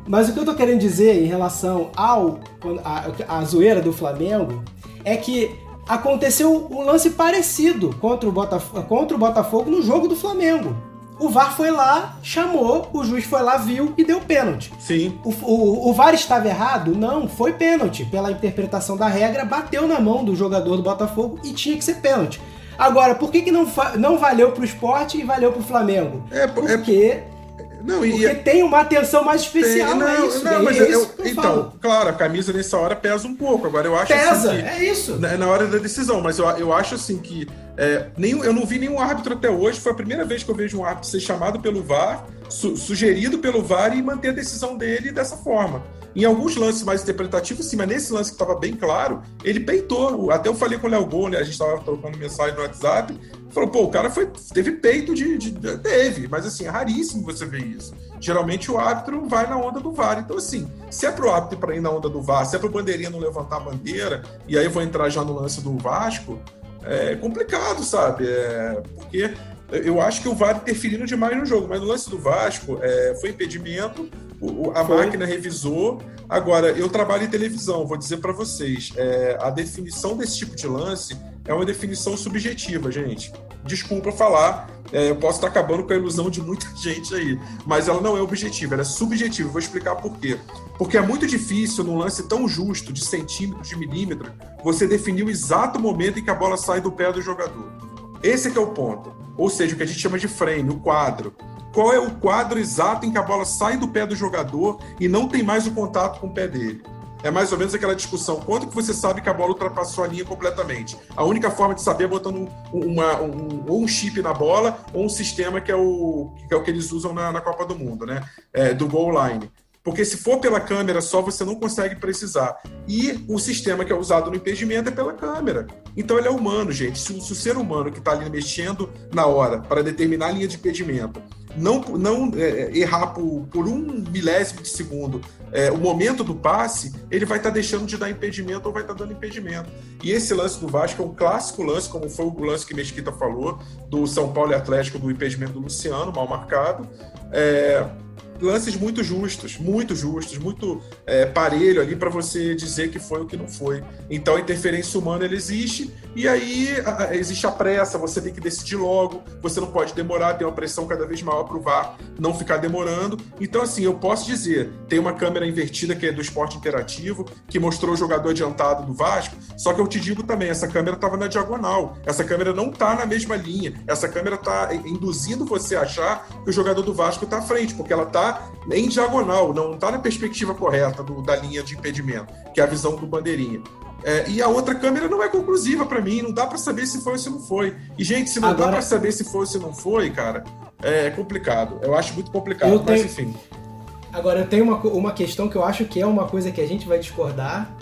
E: Mas o que eu tô querendo dizer em relação ao a, a zoeira do Flamengo é que aconteceu um lance parecido contra o, Botafogo, contra o Botafogo no jogo do Flamengo. O VAR foi lá, chamou, o juiz foi lá, viu e deu pênalti.
B: Sim.
E: O, o, o, VAR estava errado? Não, foi pênalti. Pela interpretação da regra, bateu na mão do jogador do Botafogo e tinha que ser pênalti. Agora, por que, que não, não valeu pro esporte e valeu pro Flamengo?
B: É, é
E: porque.
B: É... Não,
E: Porque é- tem uma atenção mais especial, tem, não, é isso. Não, mas é isso
B: eu, então, falo. claro, a camisa nessa hora pesa um pouco. Agora eu acho
E: pesa,
B: assim
E: que, é isso.
B: Na, na, hora da decisão, mas eu, eu acho assim que é, nenhum, eu não vi nenhum árbitro até hoje. Foi a primeira vez que eu vejo um árbitro ser chamado pelo VAR, su, sugerido pelo VAR e manter a decisão dele dessa forma. Em alguns lances mais interpretativos, sim, mas nesse lance que estava bem claro, ele peitou. Até eu falei com o Léo Gol, né? A gente estava trocando mensagem no WhatsApp. Falou, pô, o cara foi, teve peito de, de, Teve, mas assim, é raríssimo você ver isso. Geralmente o árbitro vai na onda do VAR. Então, assim, se é pro árbitro para ir na onda do VAR, se é pro bandeirinha não levantar a bandeira, e aí eu vou entrar já no lance do Vasco, é complicado, sabe? É, porque eu acho que o VAR interferindo demais no jogo, mas no lance do Vasco é, foi impedimento, a foi. máquina revisou. Agora, eu trabalho em televisão, vou dizer para vocês, é, a definição desse tipo de lance é uma definição subjetiva, gente. Desculpa falar, é, eu posso estar acabando com a ilusão de muita *laughs* gente aí, mas ela não é objetiva, ela é subjetiva. Vou explicar por quê. Porque é muito difícil, num lance tão justo, de centímetros, de milímetros, você definir o exato momento em que a bola sai do pé do jogador. Esse é que é o ponto. Ou seja, o que a gente chama de frame, o quadro qual é o quadro exato em que a bola sai do pé do jogador e não tem mais o contato com o pé dele. É mais ou menos aquela discussão. Quanto que você sabe que a bola ultrapassou a linha completamente? A única forma de saber é botando uma, um, ou um chip na bola ou um sistema que é o que, é o que eles usam na, na Copa do Mundo, né? É, do goal line. Porque se for pela câmera só, você não consegue precisar. E o sistema que é usado no impedimento é pela câmera. Então ele é humano, gente. Se se o ser humano que está ali mexendo na hora para determinar a linha de impedimento não, não é, é, errar por, por, um milésimo de segundo é, o momento do passe, ele vai estar tá deixando de dar impedimento ou vai estar tá dando impedimento. E esse lance do Vasco é um clássico lance, como foi o lance que Mesquita falou, do São Paulo e Atlético, do impedimento do Luciano, mal marcado. É, lances muito justos, muito justos, muito é, parelho ali para você dizer que foi o que não foi. Então a interferência humana ela existe e aí a, existe a pressa, você tem que decidir logo, você não pode demorar, tem uma pressão cada vez maior para o VAR não ficar demorando. Então assim, eu posso dizer, tem uma câmera invertida que é do esporte interativo, que mostrou o jogador adiantado do Vasco, só que eu te digo também, essa câmera estava na diagonal, essa câmera não está na mesma linha, essa câmera está induzindo você a achar que o jogador do Vasco está à frente, porque ela está está em diagonal, não está na perspectiva correta do, da linha de impedimento, que é a visão do bandeirinha. É, e a outra câmera não é conclusiva para mim, não dá para saber se foi ou se não foi. E, gente, se não Agora... dá para saber se foi ou se não foi, cara, é complicado. Eu acho muito complicado, eu mas tenho... enfim.
E: Agora, eu tenho uma, uma questão que eu acho que é uma coisa que a gente vai discordar,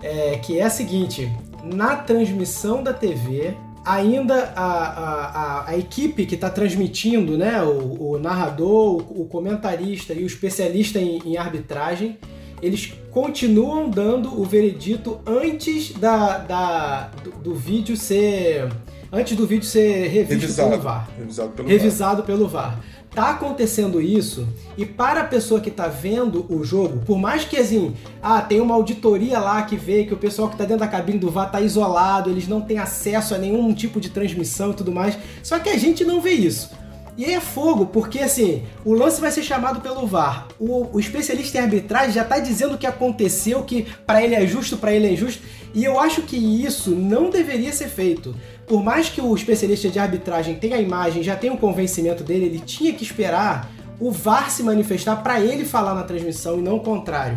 E: é, que é a seguinte: na transmissão da TV, ainda a, a, a, equipe que está transmitindo, né, o, o narrador, o, o, comentarista e o especialista em, em, arbitragem, eles continuam dando o veredito antes da, da do, do, vídeo ser antes do vídeo ser revisto
B: Revisado.
E: pelo VAR.
B: Revisado pelo
E: Revisado pelo VAR. Tá acontecendo isso, e para a pessoa que tá vendo o jogo, por mais que assim, ah, tem uma auditoria lá que vê que o pessoal que tá dentro da cabine do VAR tá isolado, eles não têm acesso a nenhum tipo de transmissão e tudo mais, só que a gente não vê isso. E aí é fogo, porque assim, o lance vai ser chamado pelo VAR. O, o especialista em arbitragem já tá dizendo o que aconteceu, que pra ele é justo, pra ele é injusto. E eu acho que isso não deveria ser feito. Por mais que o especialista de arbitragem tenha a imagem, já tenha o convencimento dele, ele tinha que esperar o VAR se manifestar pra ele falar na transmissão e não o contrário.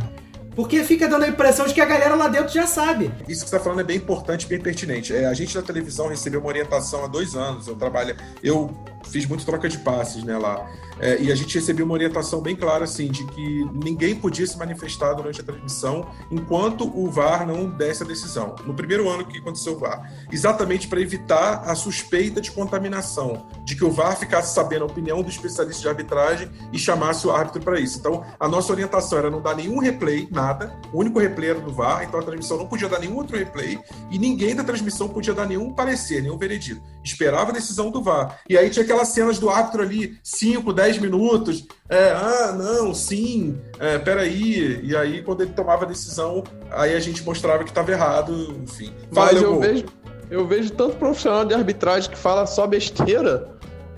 E: Porque fica dando a impressão de que a galera lá dentro já sabe.
B: Isso que você está falando é bem importante, bem pertinente. É, a gente da televisão recebeu uma orientação há dois anos. Eu trabalho, eu fiz muito troca de passes né, lá. É, e a gente recebeu uma orientação bem clara assim de que ninguém podia se manifestar durante a transmissão enquanto o VAR não desse a decisão. No primeiro ano que aconteceu o VAR, exatamente para evitar a suspeita de contaminação, de que o VAR ficasse sabendo a opinião do especialista de arbitragem e chamasse o árbitro para isso. Então, a nossa orientação era não dar nenhum replay, nada. O único replay era do VAR, então a transmissão não podia dar nenhum outro replay e ninguém da transmissão podia dar nenhum parecer, nenhum veredito. Esperava a decisão do VAR. E aí tinha aquelas cenas do árbitro ali, 5, 10 minutos. É, ah, não, sim, é, peraí. E aí, quando ele tomava a decisão, aí a gente mostrava que estava errado, enfim.
D: Mas eu vejo, eu vejo tanto profissional de arbitragem que fala só besteira.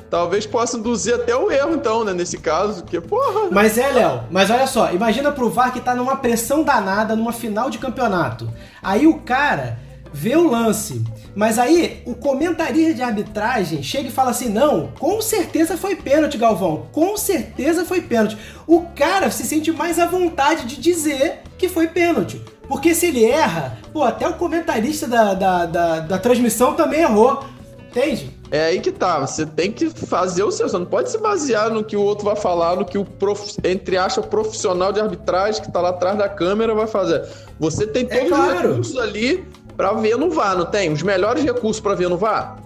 D: Talvez possa induzir até o erro, então, né? Nesse caso, porque, porra.
E: Mas é, Léo, mas olha só, imagina pro VAR que tá numa pressão danada numa final de campeonato. Aí o cara vê o lance, mas aí o comentarista de arbitragem chega e fala assim: não, com certeza foi pênalti, Galvão, com certeza foi pênalti. O cara se sente mais à vontade de dizer que foi pênalti. Porque se ele erra, pô, até o comentarista da, da, da, da transmissão também errou. Entende?
D: É aí que tá. Você tem que fazer o seu. Você não pode se basear no que o outro vai falar, no que o prof... entre aspas, profissional de arbitragem que tá lá atrás da câmera vai fazer. Você tem
E: É
D: todos
E: claro.
D: os recursos ali pra ver no VAR, não tem? Os melhores recursos pra ver no VAR?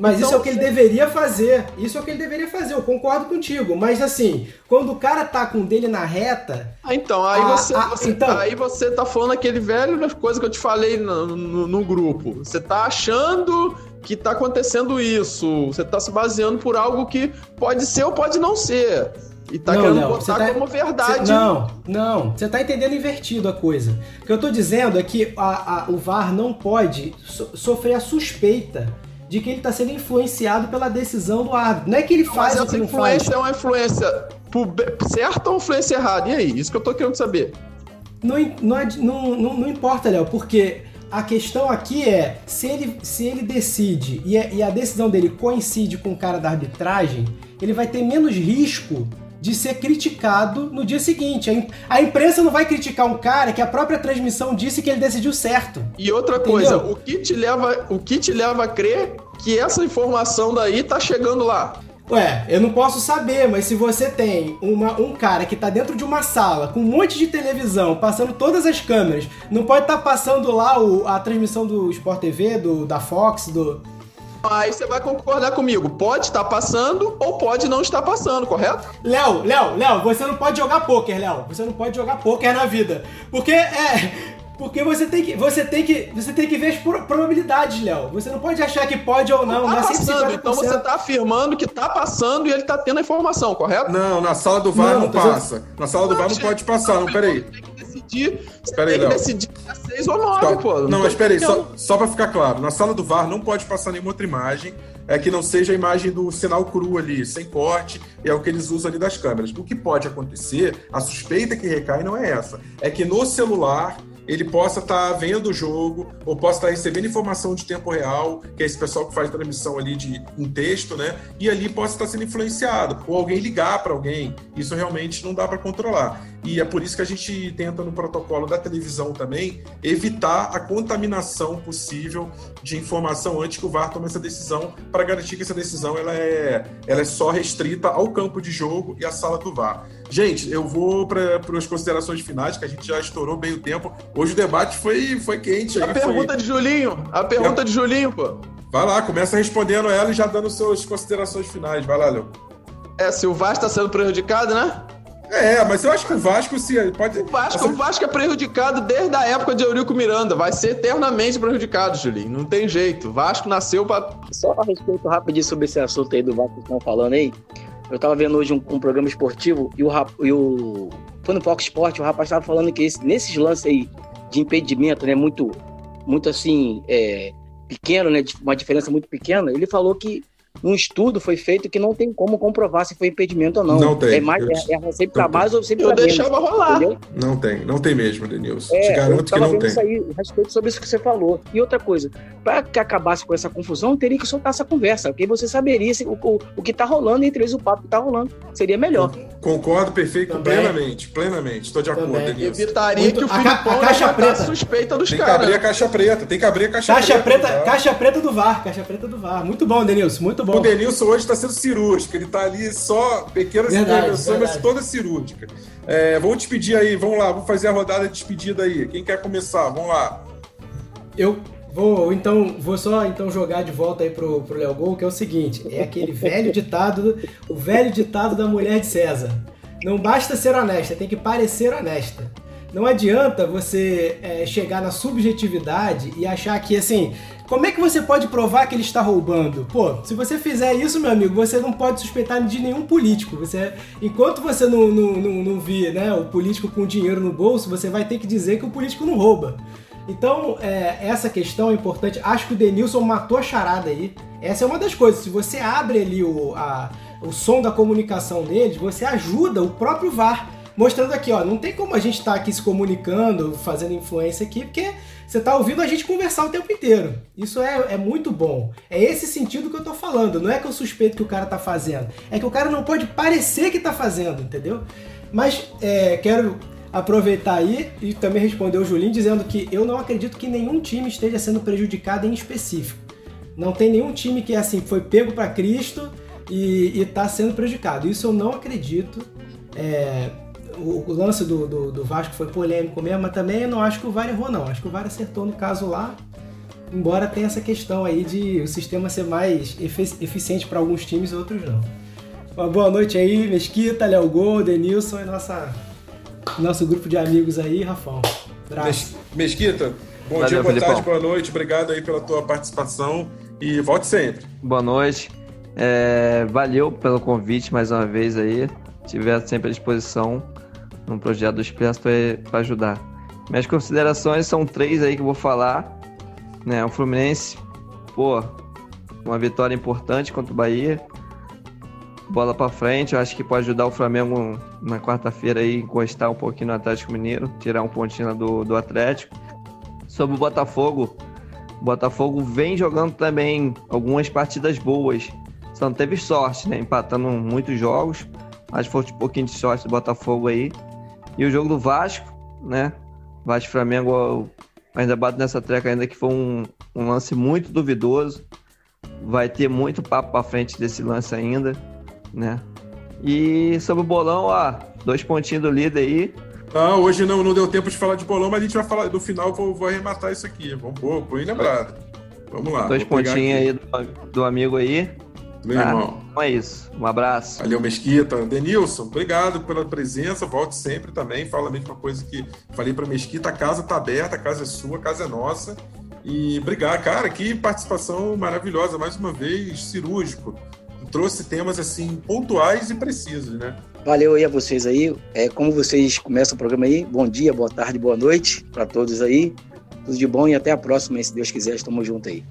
E: Mas
D: Então,
E: isso é o que ele deveria fazer. Isso é o que ele deveria fazer, eu concordo contigo. Mas assim, quando o cara tá com o dele na reta,
D: Ah, então, aí,
E: Ah,
D: você,
E: ah,
D: você-
E: então.
D: aí você tá falando aquele velho das coisas que eu te falei no, no- no grupo. Você tá achando que tá acontecendo isso. Você tá se baseando por algo que pode ser ou pode não ser. E tá
E: Não,
D: querendo
E: Léo,
D: botar
E: tá-
D: como verdade.
E: Cê- não, não. Você tá entendendo invertido a coisa. O que eu tô dizendo é que a- a- o VAR não pode so- sofrer a suspeita de que ele tá sendo influenciado pela decisão do árbitro. Não é que ele
D: Mas
E: faz que
D: essa influência é uma influência certa ou influência errada? E aí? Isso que eu tô querendo saber.
E: Não, não, não, não, não importa, Léo, porque a questão aqui é se ele, se ele decide e a, e a decisão dele coincide com o cara da arbitragem, ele vai ter menos risco de ser criticado no dia seguinte. A, im- a imprensa não vai criticar um cara que a própria transmissão disse que ele decidiu certo.
D: E outra
E: Entendeu?
D: coisa, o que, te leva, o que te leva a crer que essa informação daí tá chegando lá?
E: Ué, eu não posso saber, mas se você tem uma- um cara que tá dentro de uma sala com um monte de televisão, passando todas as câmeras, não pode estar passando lá o- a transmissão do Sport TV, do, da Fox, do.
D: Aí você vai concordar comigo. Pode estar passando ou pode não estar passando, correto?
E: Léo, Léo, Léo, você não pode jogar pôquer, Léo. Você não pode jogar pôquer na vida. Porque é. Porque você tem que, você tem que, você tem que ver as pro- probabilidades, Léo. Você não pode achar que pode ou não,
D: tá
E: não é sempre
D: passando.
E: 50%.
D: Então você tá afirmando que tá passando e ele tá tendo a informação, correto?
B: Não, na sala do VAR
E: Não,
B: não,
E: dizendo-
B: passa. Na sala do VAR não pode passar, não, peraí.
D: Decidir. Você
B: aí,
D: tem que decidir se é 6 ou 9,
B: Tá.
D: pô.
B: Não,
D: tô
B: mas peraí, só,
D: entendendo.
B: só pra ficar claro, na sala do VAR não pode passar nenhuma outra imagem é que não seja a imagem do sinal cru ali, sem corte, e é o que eles usam ali das câmeras. O que pode acontecer, a suspeita que recai não é essa, é que no celular ele possa estar vendo o jogo, ou possa estar recebendo informação de tempo real, que é esse pessoal que faz transmissão ali de em texto, né? E ali possa estar sendo influenciado, ou alguém ligar para alguém. Isso realmente não dá para controlar. E é por isso que a gente tenta no protocolo da televisão também evitar a contaminação possível de informação antes que o VAR tome essa decisão, para garantir que essa decisão ela é, ela é só restrita ao campo de jogo e à sala do VAR. Gente, eu vou para as considerações finais, que a gente já estourou bem o tempo. Hoje o debate foi, foi quente.
D: A
B: aí
D: pergunta
B: foi...
D: de Julinho. A pergunta de Julinho, pô.
B: Vai lá, começa respondendo ela e já dando suas considerações finais. Vai lá, Léo.
D: É, se o VAR está sendo prejudicado, né?
B: É, mas eu acho que o Vasco se pode.
D: O Vasco, o Vasco é prejudicado desde a época de Eurico Miranda. Vai ser eternamente prejudicado, Julinho. Não tem jeito. O Vasco nasceu para.
C: Só a respeito rapidinho sobre esse assunto aí do Vasco que estão falando aí. Eu tava vendo hoje um, um programa esportivo e o, e o. Foi no Fox Sport, o rapaz tava falando que esse, nesses lances aí de impedimento, né? Muito, muito assim, é, pequeno, né? Uma diferença muito pequena, ele falou que um estudo foi feito que não tem como comprovar se foi impedimento ou não.
B: Não tem.
C: É, mais, é, é sempre para mais ou sempre
D: para
C: menos.
D: Eu deixava rolar. Entendeu?
B: Não tem, não tem mesmo, Denilson.
C: É,
B: Te garanto que não tem.
C: Isso aí, respeito sobre isso que você falou. E outra coisa, para que acabasse com essa confusão, teria que soltar essa conversa, porque você saberia se, o, o, o que está rolando entre eles, o papo que está rolando. Seria melhor.
B: Concordo perfeito, Também. plenamente, plenamente. Estou de acordo,
C: Também.
B: Denilson.
D: Evitaria Muito, que o Filipão
E: a, a caixa preta.
D: suspeita dos
B: caras.
D: Tem
B: que abrir a caixa preta, tem que abrir a caixa,
E: caixa
B: preta.
E: preta caixa preta do VAR, caixa preta do VAR. Muito bom, Denilson, muito bom.
B: O Denilson hoje está sendo cirúrgico, ele está ali só pequenas intervenções, mas toda cirúrgica. É, vamos despedir aí, vamos lá, vamos fazer a rodada de despedida aí. Quem quer começar? Vamos lá.
E: Eu vou então vou só então jogar de volta aí pro, pro Léo Gol, que é o seguinte: é aquele velho ditado, o velho ditado da mulher de César. Não basta ser honesta, tem que parecer honesta. Não adianta você é, chegar na subjetividade e achar que assim, como é que você pode provar que ele está roubando? Pô, se você fizer isso, meu amigo, você não pode suspeitar de nenhum político. Você, enquanto você não, não, não, não né, o político com dinheiro no bolso, você vai ter que dizer que o político não rouba. Então, é, essa questão é importante. Acho que o Denilson matou a charada aí. Essa é uma das coisas. Se você abre ali o, a, o som da comunicação deles, você ajuda o próprio VAR. Mostrando aqui, ó, não tem como a gente estar tá aqui se comunicando, fazendo influência aqui, porque você está ouvindo a gente conversar o tempo inteiro. Isso é, é muito bom. É esse sentido que eu estou falando. Não é que eu suspeito que o cara está fazendo. É que o cara não pode parecer que está fazendo, entendeu? Mas é, quero aproveitar aí e também responder o Julinho dizendo que eu não acredito que nenhum time esteja sendo prejudicado em específico. Não tem nenhum time que assim foi pego para Cristo e está sendo prejudicado. Isso eu não acredito. É, o, o, lance do, do, do, Vasco foi polêmico mesmo, mas também eu não acho que o VAR errou, não. Acho que o VAR acertou no caso lá, embora tenha essa questão aí de o sistema ser mais eficiente para alguns times e outros não. Uma boa noite aí, Mesquita, Léo Gol, Denilson e nossa, nosso grupo de amigos aí, Rafão.
B: Mes, Mesquita, bom Valeu, dia, boa Felipão. tarde, boa noite. Obrigado aí pela tua participação e volte sempre.
G: Boa noite. É, valeu pelo convite mais uma vez aí. Tiver sempre à disposição no projeto do Expresso para ajudar. Minhas considerações são três aí que eu vou falar. Né? O Fluminense, pô, uma vitória importante contra o Bahia. Bola para frente, eu acho que pode ajudar o Flamengo na quarta-feira aí encostar um pouquinho no Atlético Mineiro, tirar um pontinho do, do Atlético. Sobre o Botafogo, o Botafogo vem jogando também algumas partidas boas. Só não teve sorte, né? Empatando muitos jogos. Acho que foi um pouquinho de sorte do Botafogo aí. E o jogo do Vasco, né? Vasco Flamengo ainda bato nessa treca ainda que foi um, um lance muito duvidoso. Vai ter muito papo para frente desse lance ainda, né? E sobre o bolão, ó, dois pontinhos do líder aí.
B: Ah, hoje não, não deu tempo de falar de bolão, mas a gente vai falar do final, vou, vou arrematar isso aqui. Vamos pôr, põe lembrado. Vamos lá.
G: Dois pontinhos aí do, do amigo aí.
B: Meu ah, irmão.
G: Então é isso. Um abraço.
B: Valeu, Mesquita. Denilson, obrigado pela presença. Volte sempre também. Fala a mesma coisa que falei para Mesquita. A casa tá aberta, a casa é sua, a casa é nossa. E obrigado, cara. Que participação maravilhosa. Mais uma vez, cirúrgico. Trouxe temas assim pontuais e precisos, né?
C: Valeu aí a vocês aí. É, como vocês começam o programa aí, bom dia, boa tarde, boa noite para todos aí. Tudo de bom e até a próxima, se Deus quiser, estamos juntos aí.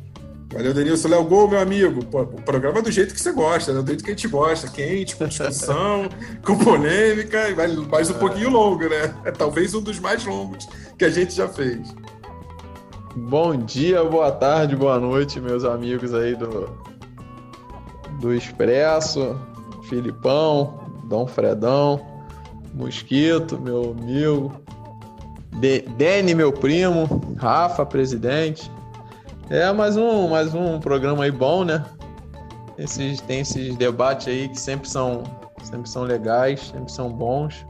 B: Valeu, Denilson. Léo Gol, meu amigo. Pô, o programa é do jeito que você gosta, né? do jeito que a gente gosta. Quente, com discussão, *laughs* com polêmica, e mais um pouquinho longo, né? É talvez um dos mais longos que a gente já fez.
D: Bom dia, boa tarde, boa noite, meus amigos aí do, do Expresso, Filipão, Dom Fredão, Mosquito, meu amigo, De Dene, meu primo, Rafa, presidente, é mais um, mais um programa aí bom, né? Esses, tem esses debates aí que sempre são, sempre são legais, sempre são bons.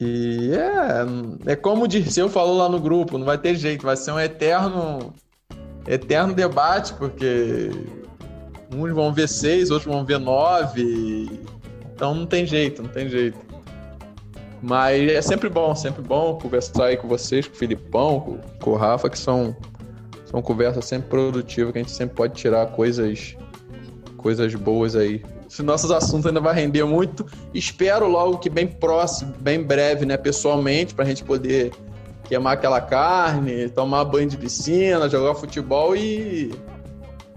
D: E é, é como o Dirceu falou lá no grupo, não vai ter jeito, vai ser um eterno, eterno debate, porque uns vão ver seis, outros vão ver nove. Então não tem jeito, não tem jeito. Mas é sempre bom, sempre bom conversar aí com vocês, com o Filipão, com, com o Rafa, que são, são conversas sempre produtivas, que a gente sempre pode tirar coisas, coisas boas aí. Se nossos assuntos ainda vai render muito, espero logo que bem próximo, bem breve, né, pessoalmente, para a gente poder queimar aquela carne, tomar banho de piscina, jogar futebol e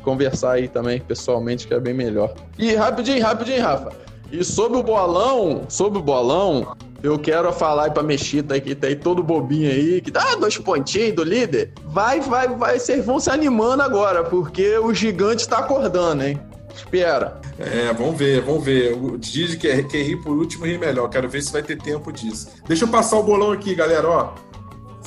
D: conversar aí também pessoalmente, que é bem melhor. E rapidinho, rapidinho, Rafa. E sobre o bolão, sobre o bolão, eu quero falar pra Mexita que tá aí todo bobinho aí, que dá ah, dois pontinhos do líder. Vai, vai, vai, vocês vão se animando agora, porque o gigante tá acordando, hein? Espera.
B: É, vamos ver, vamos ver. Diz que quem ri por último ri melhor. Quero ver se vai ter tempo disso. Deixa eu passar o bolão aqui, galera, ó.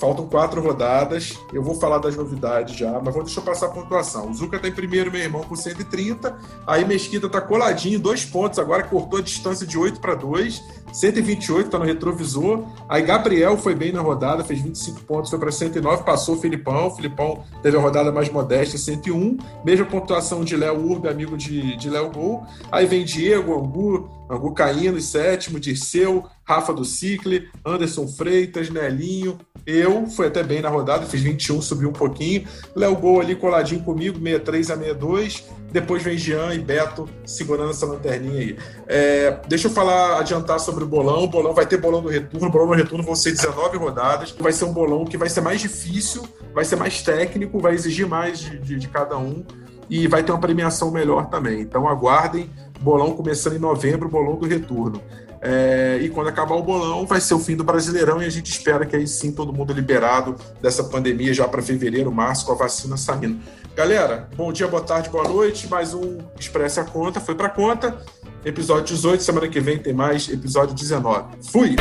B: Faltam quatro rodadas. Eu vou falar das novidades já, mas vou deixar eu passar a pontuação. O Zuca tá em primeiro, meu irmão, com 130. Aí Mesquita tá coladinho, dois pontos. Agora cortou a distância de 8 para 2. 128, tá no retrovisor. Aí Gabriel foi bem na rodada, fez 25 pontos, foi para 109, passou o Filipão. O Filipão teve a rodada mais modesta, 101. Mesma pontuação de Léo Urbe, amigo de, de Léo Gol. Aí vem Diego, Angu, Angu caindo em sétimo, Dirceu, Rafa do Cicle, Anderson Freitas, Nelinho, eu, foi até bem na rodada, fiz 21, subiu um pouquinho. Léo Gol ali coladinho comigo, 63 a 62. Depois vem Jean e Beto segurando essa lanterninha aí. É, deixa eu falar, adiantar sobre o bolão. O bolão vai ter bolão do retorno. O bolão do retorno vão ser 19 rodadas. Vai ser um bolão que vai ser mais difícil, vai ser mais técnico, vai exigir mais de, de, de cada um. E vai ter uma premiação melhor também. Então aguardem. Bolão começando em novembro, bolão do retorno. É, e quando acabar o bolão, vai ser o fim do Brasileirão e a gente espera que aí sim todo mundo liberado dessa pandemia já para fevereiro, março, com a vacina saindo. Galera, bom dia, boa tarde, boa noite. Mais um Expresse a Conta, foi para conta. Episódio 18, semana que vem tem mais episódio 19. Fui!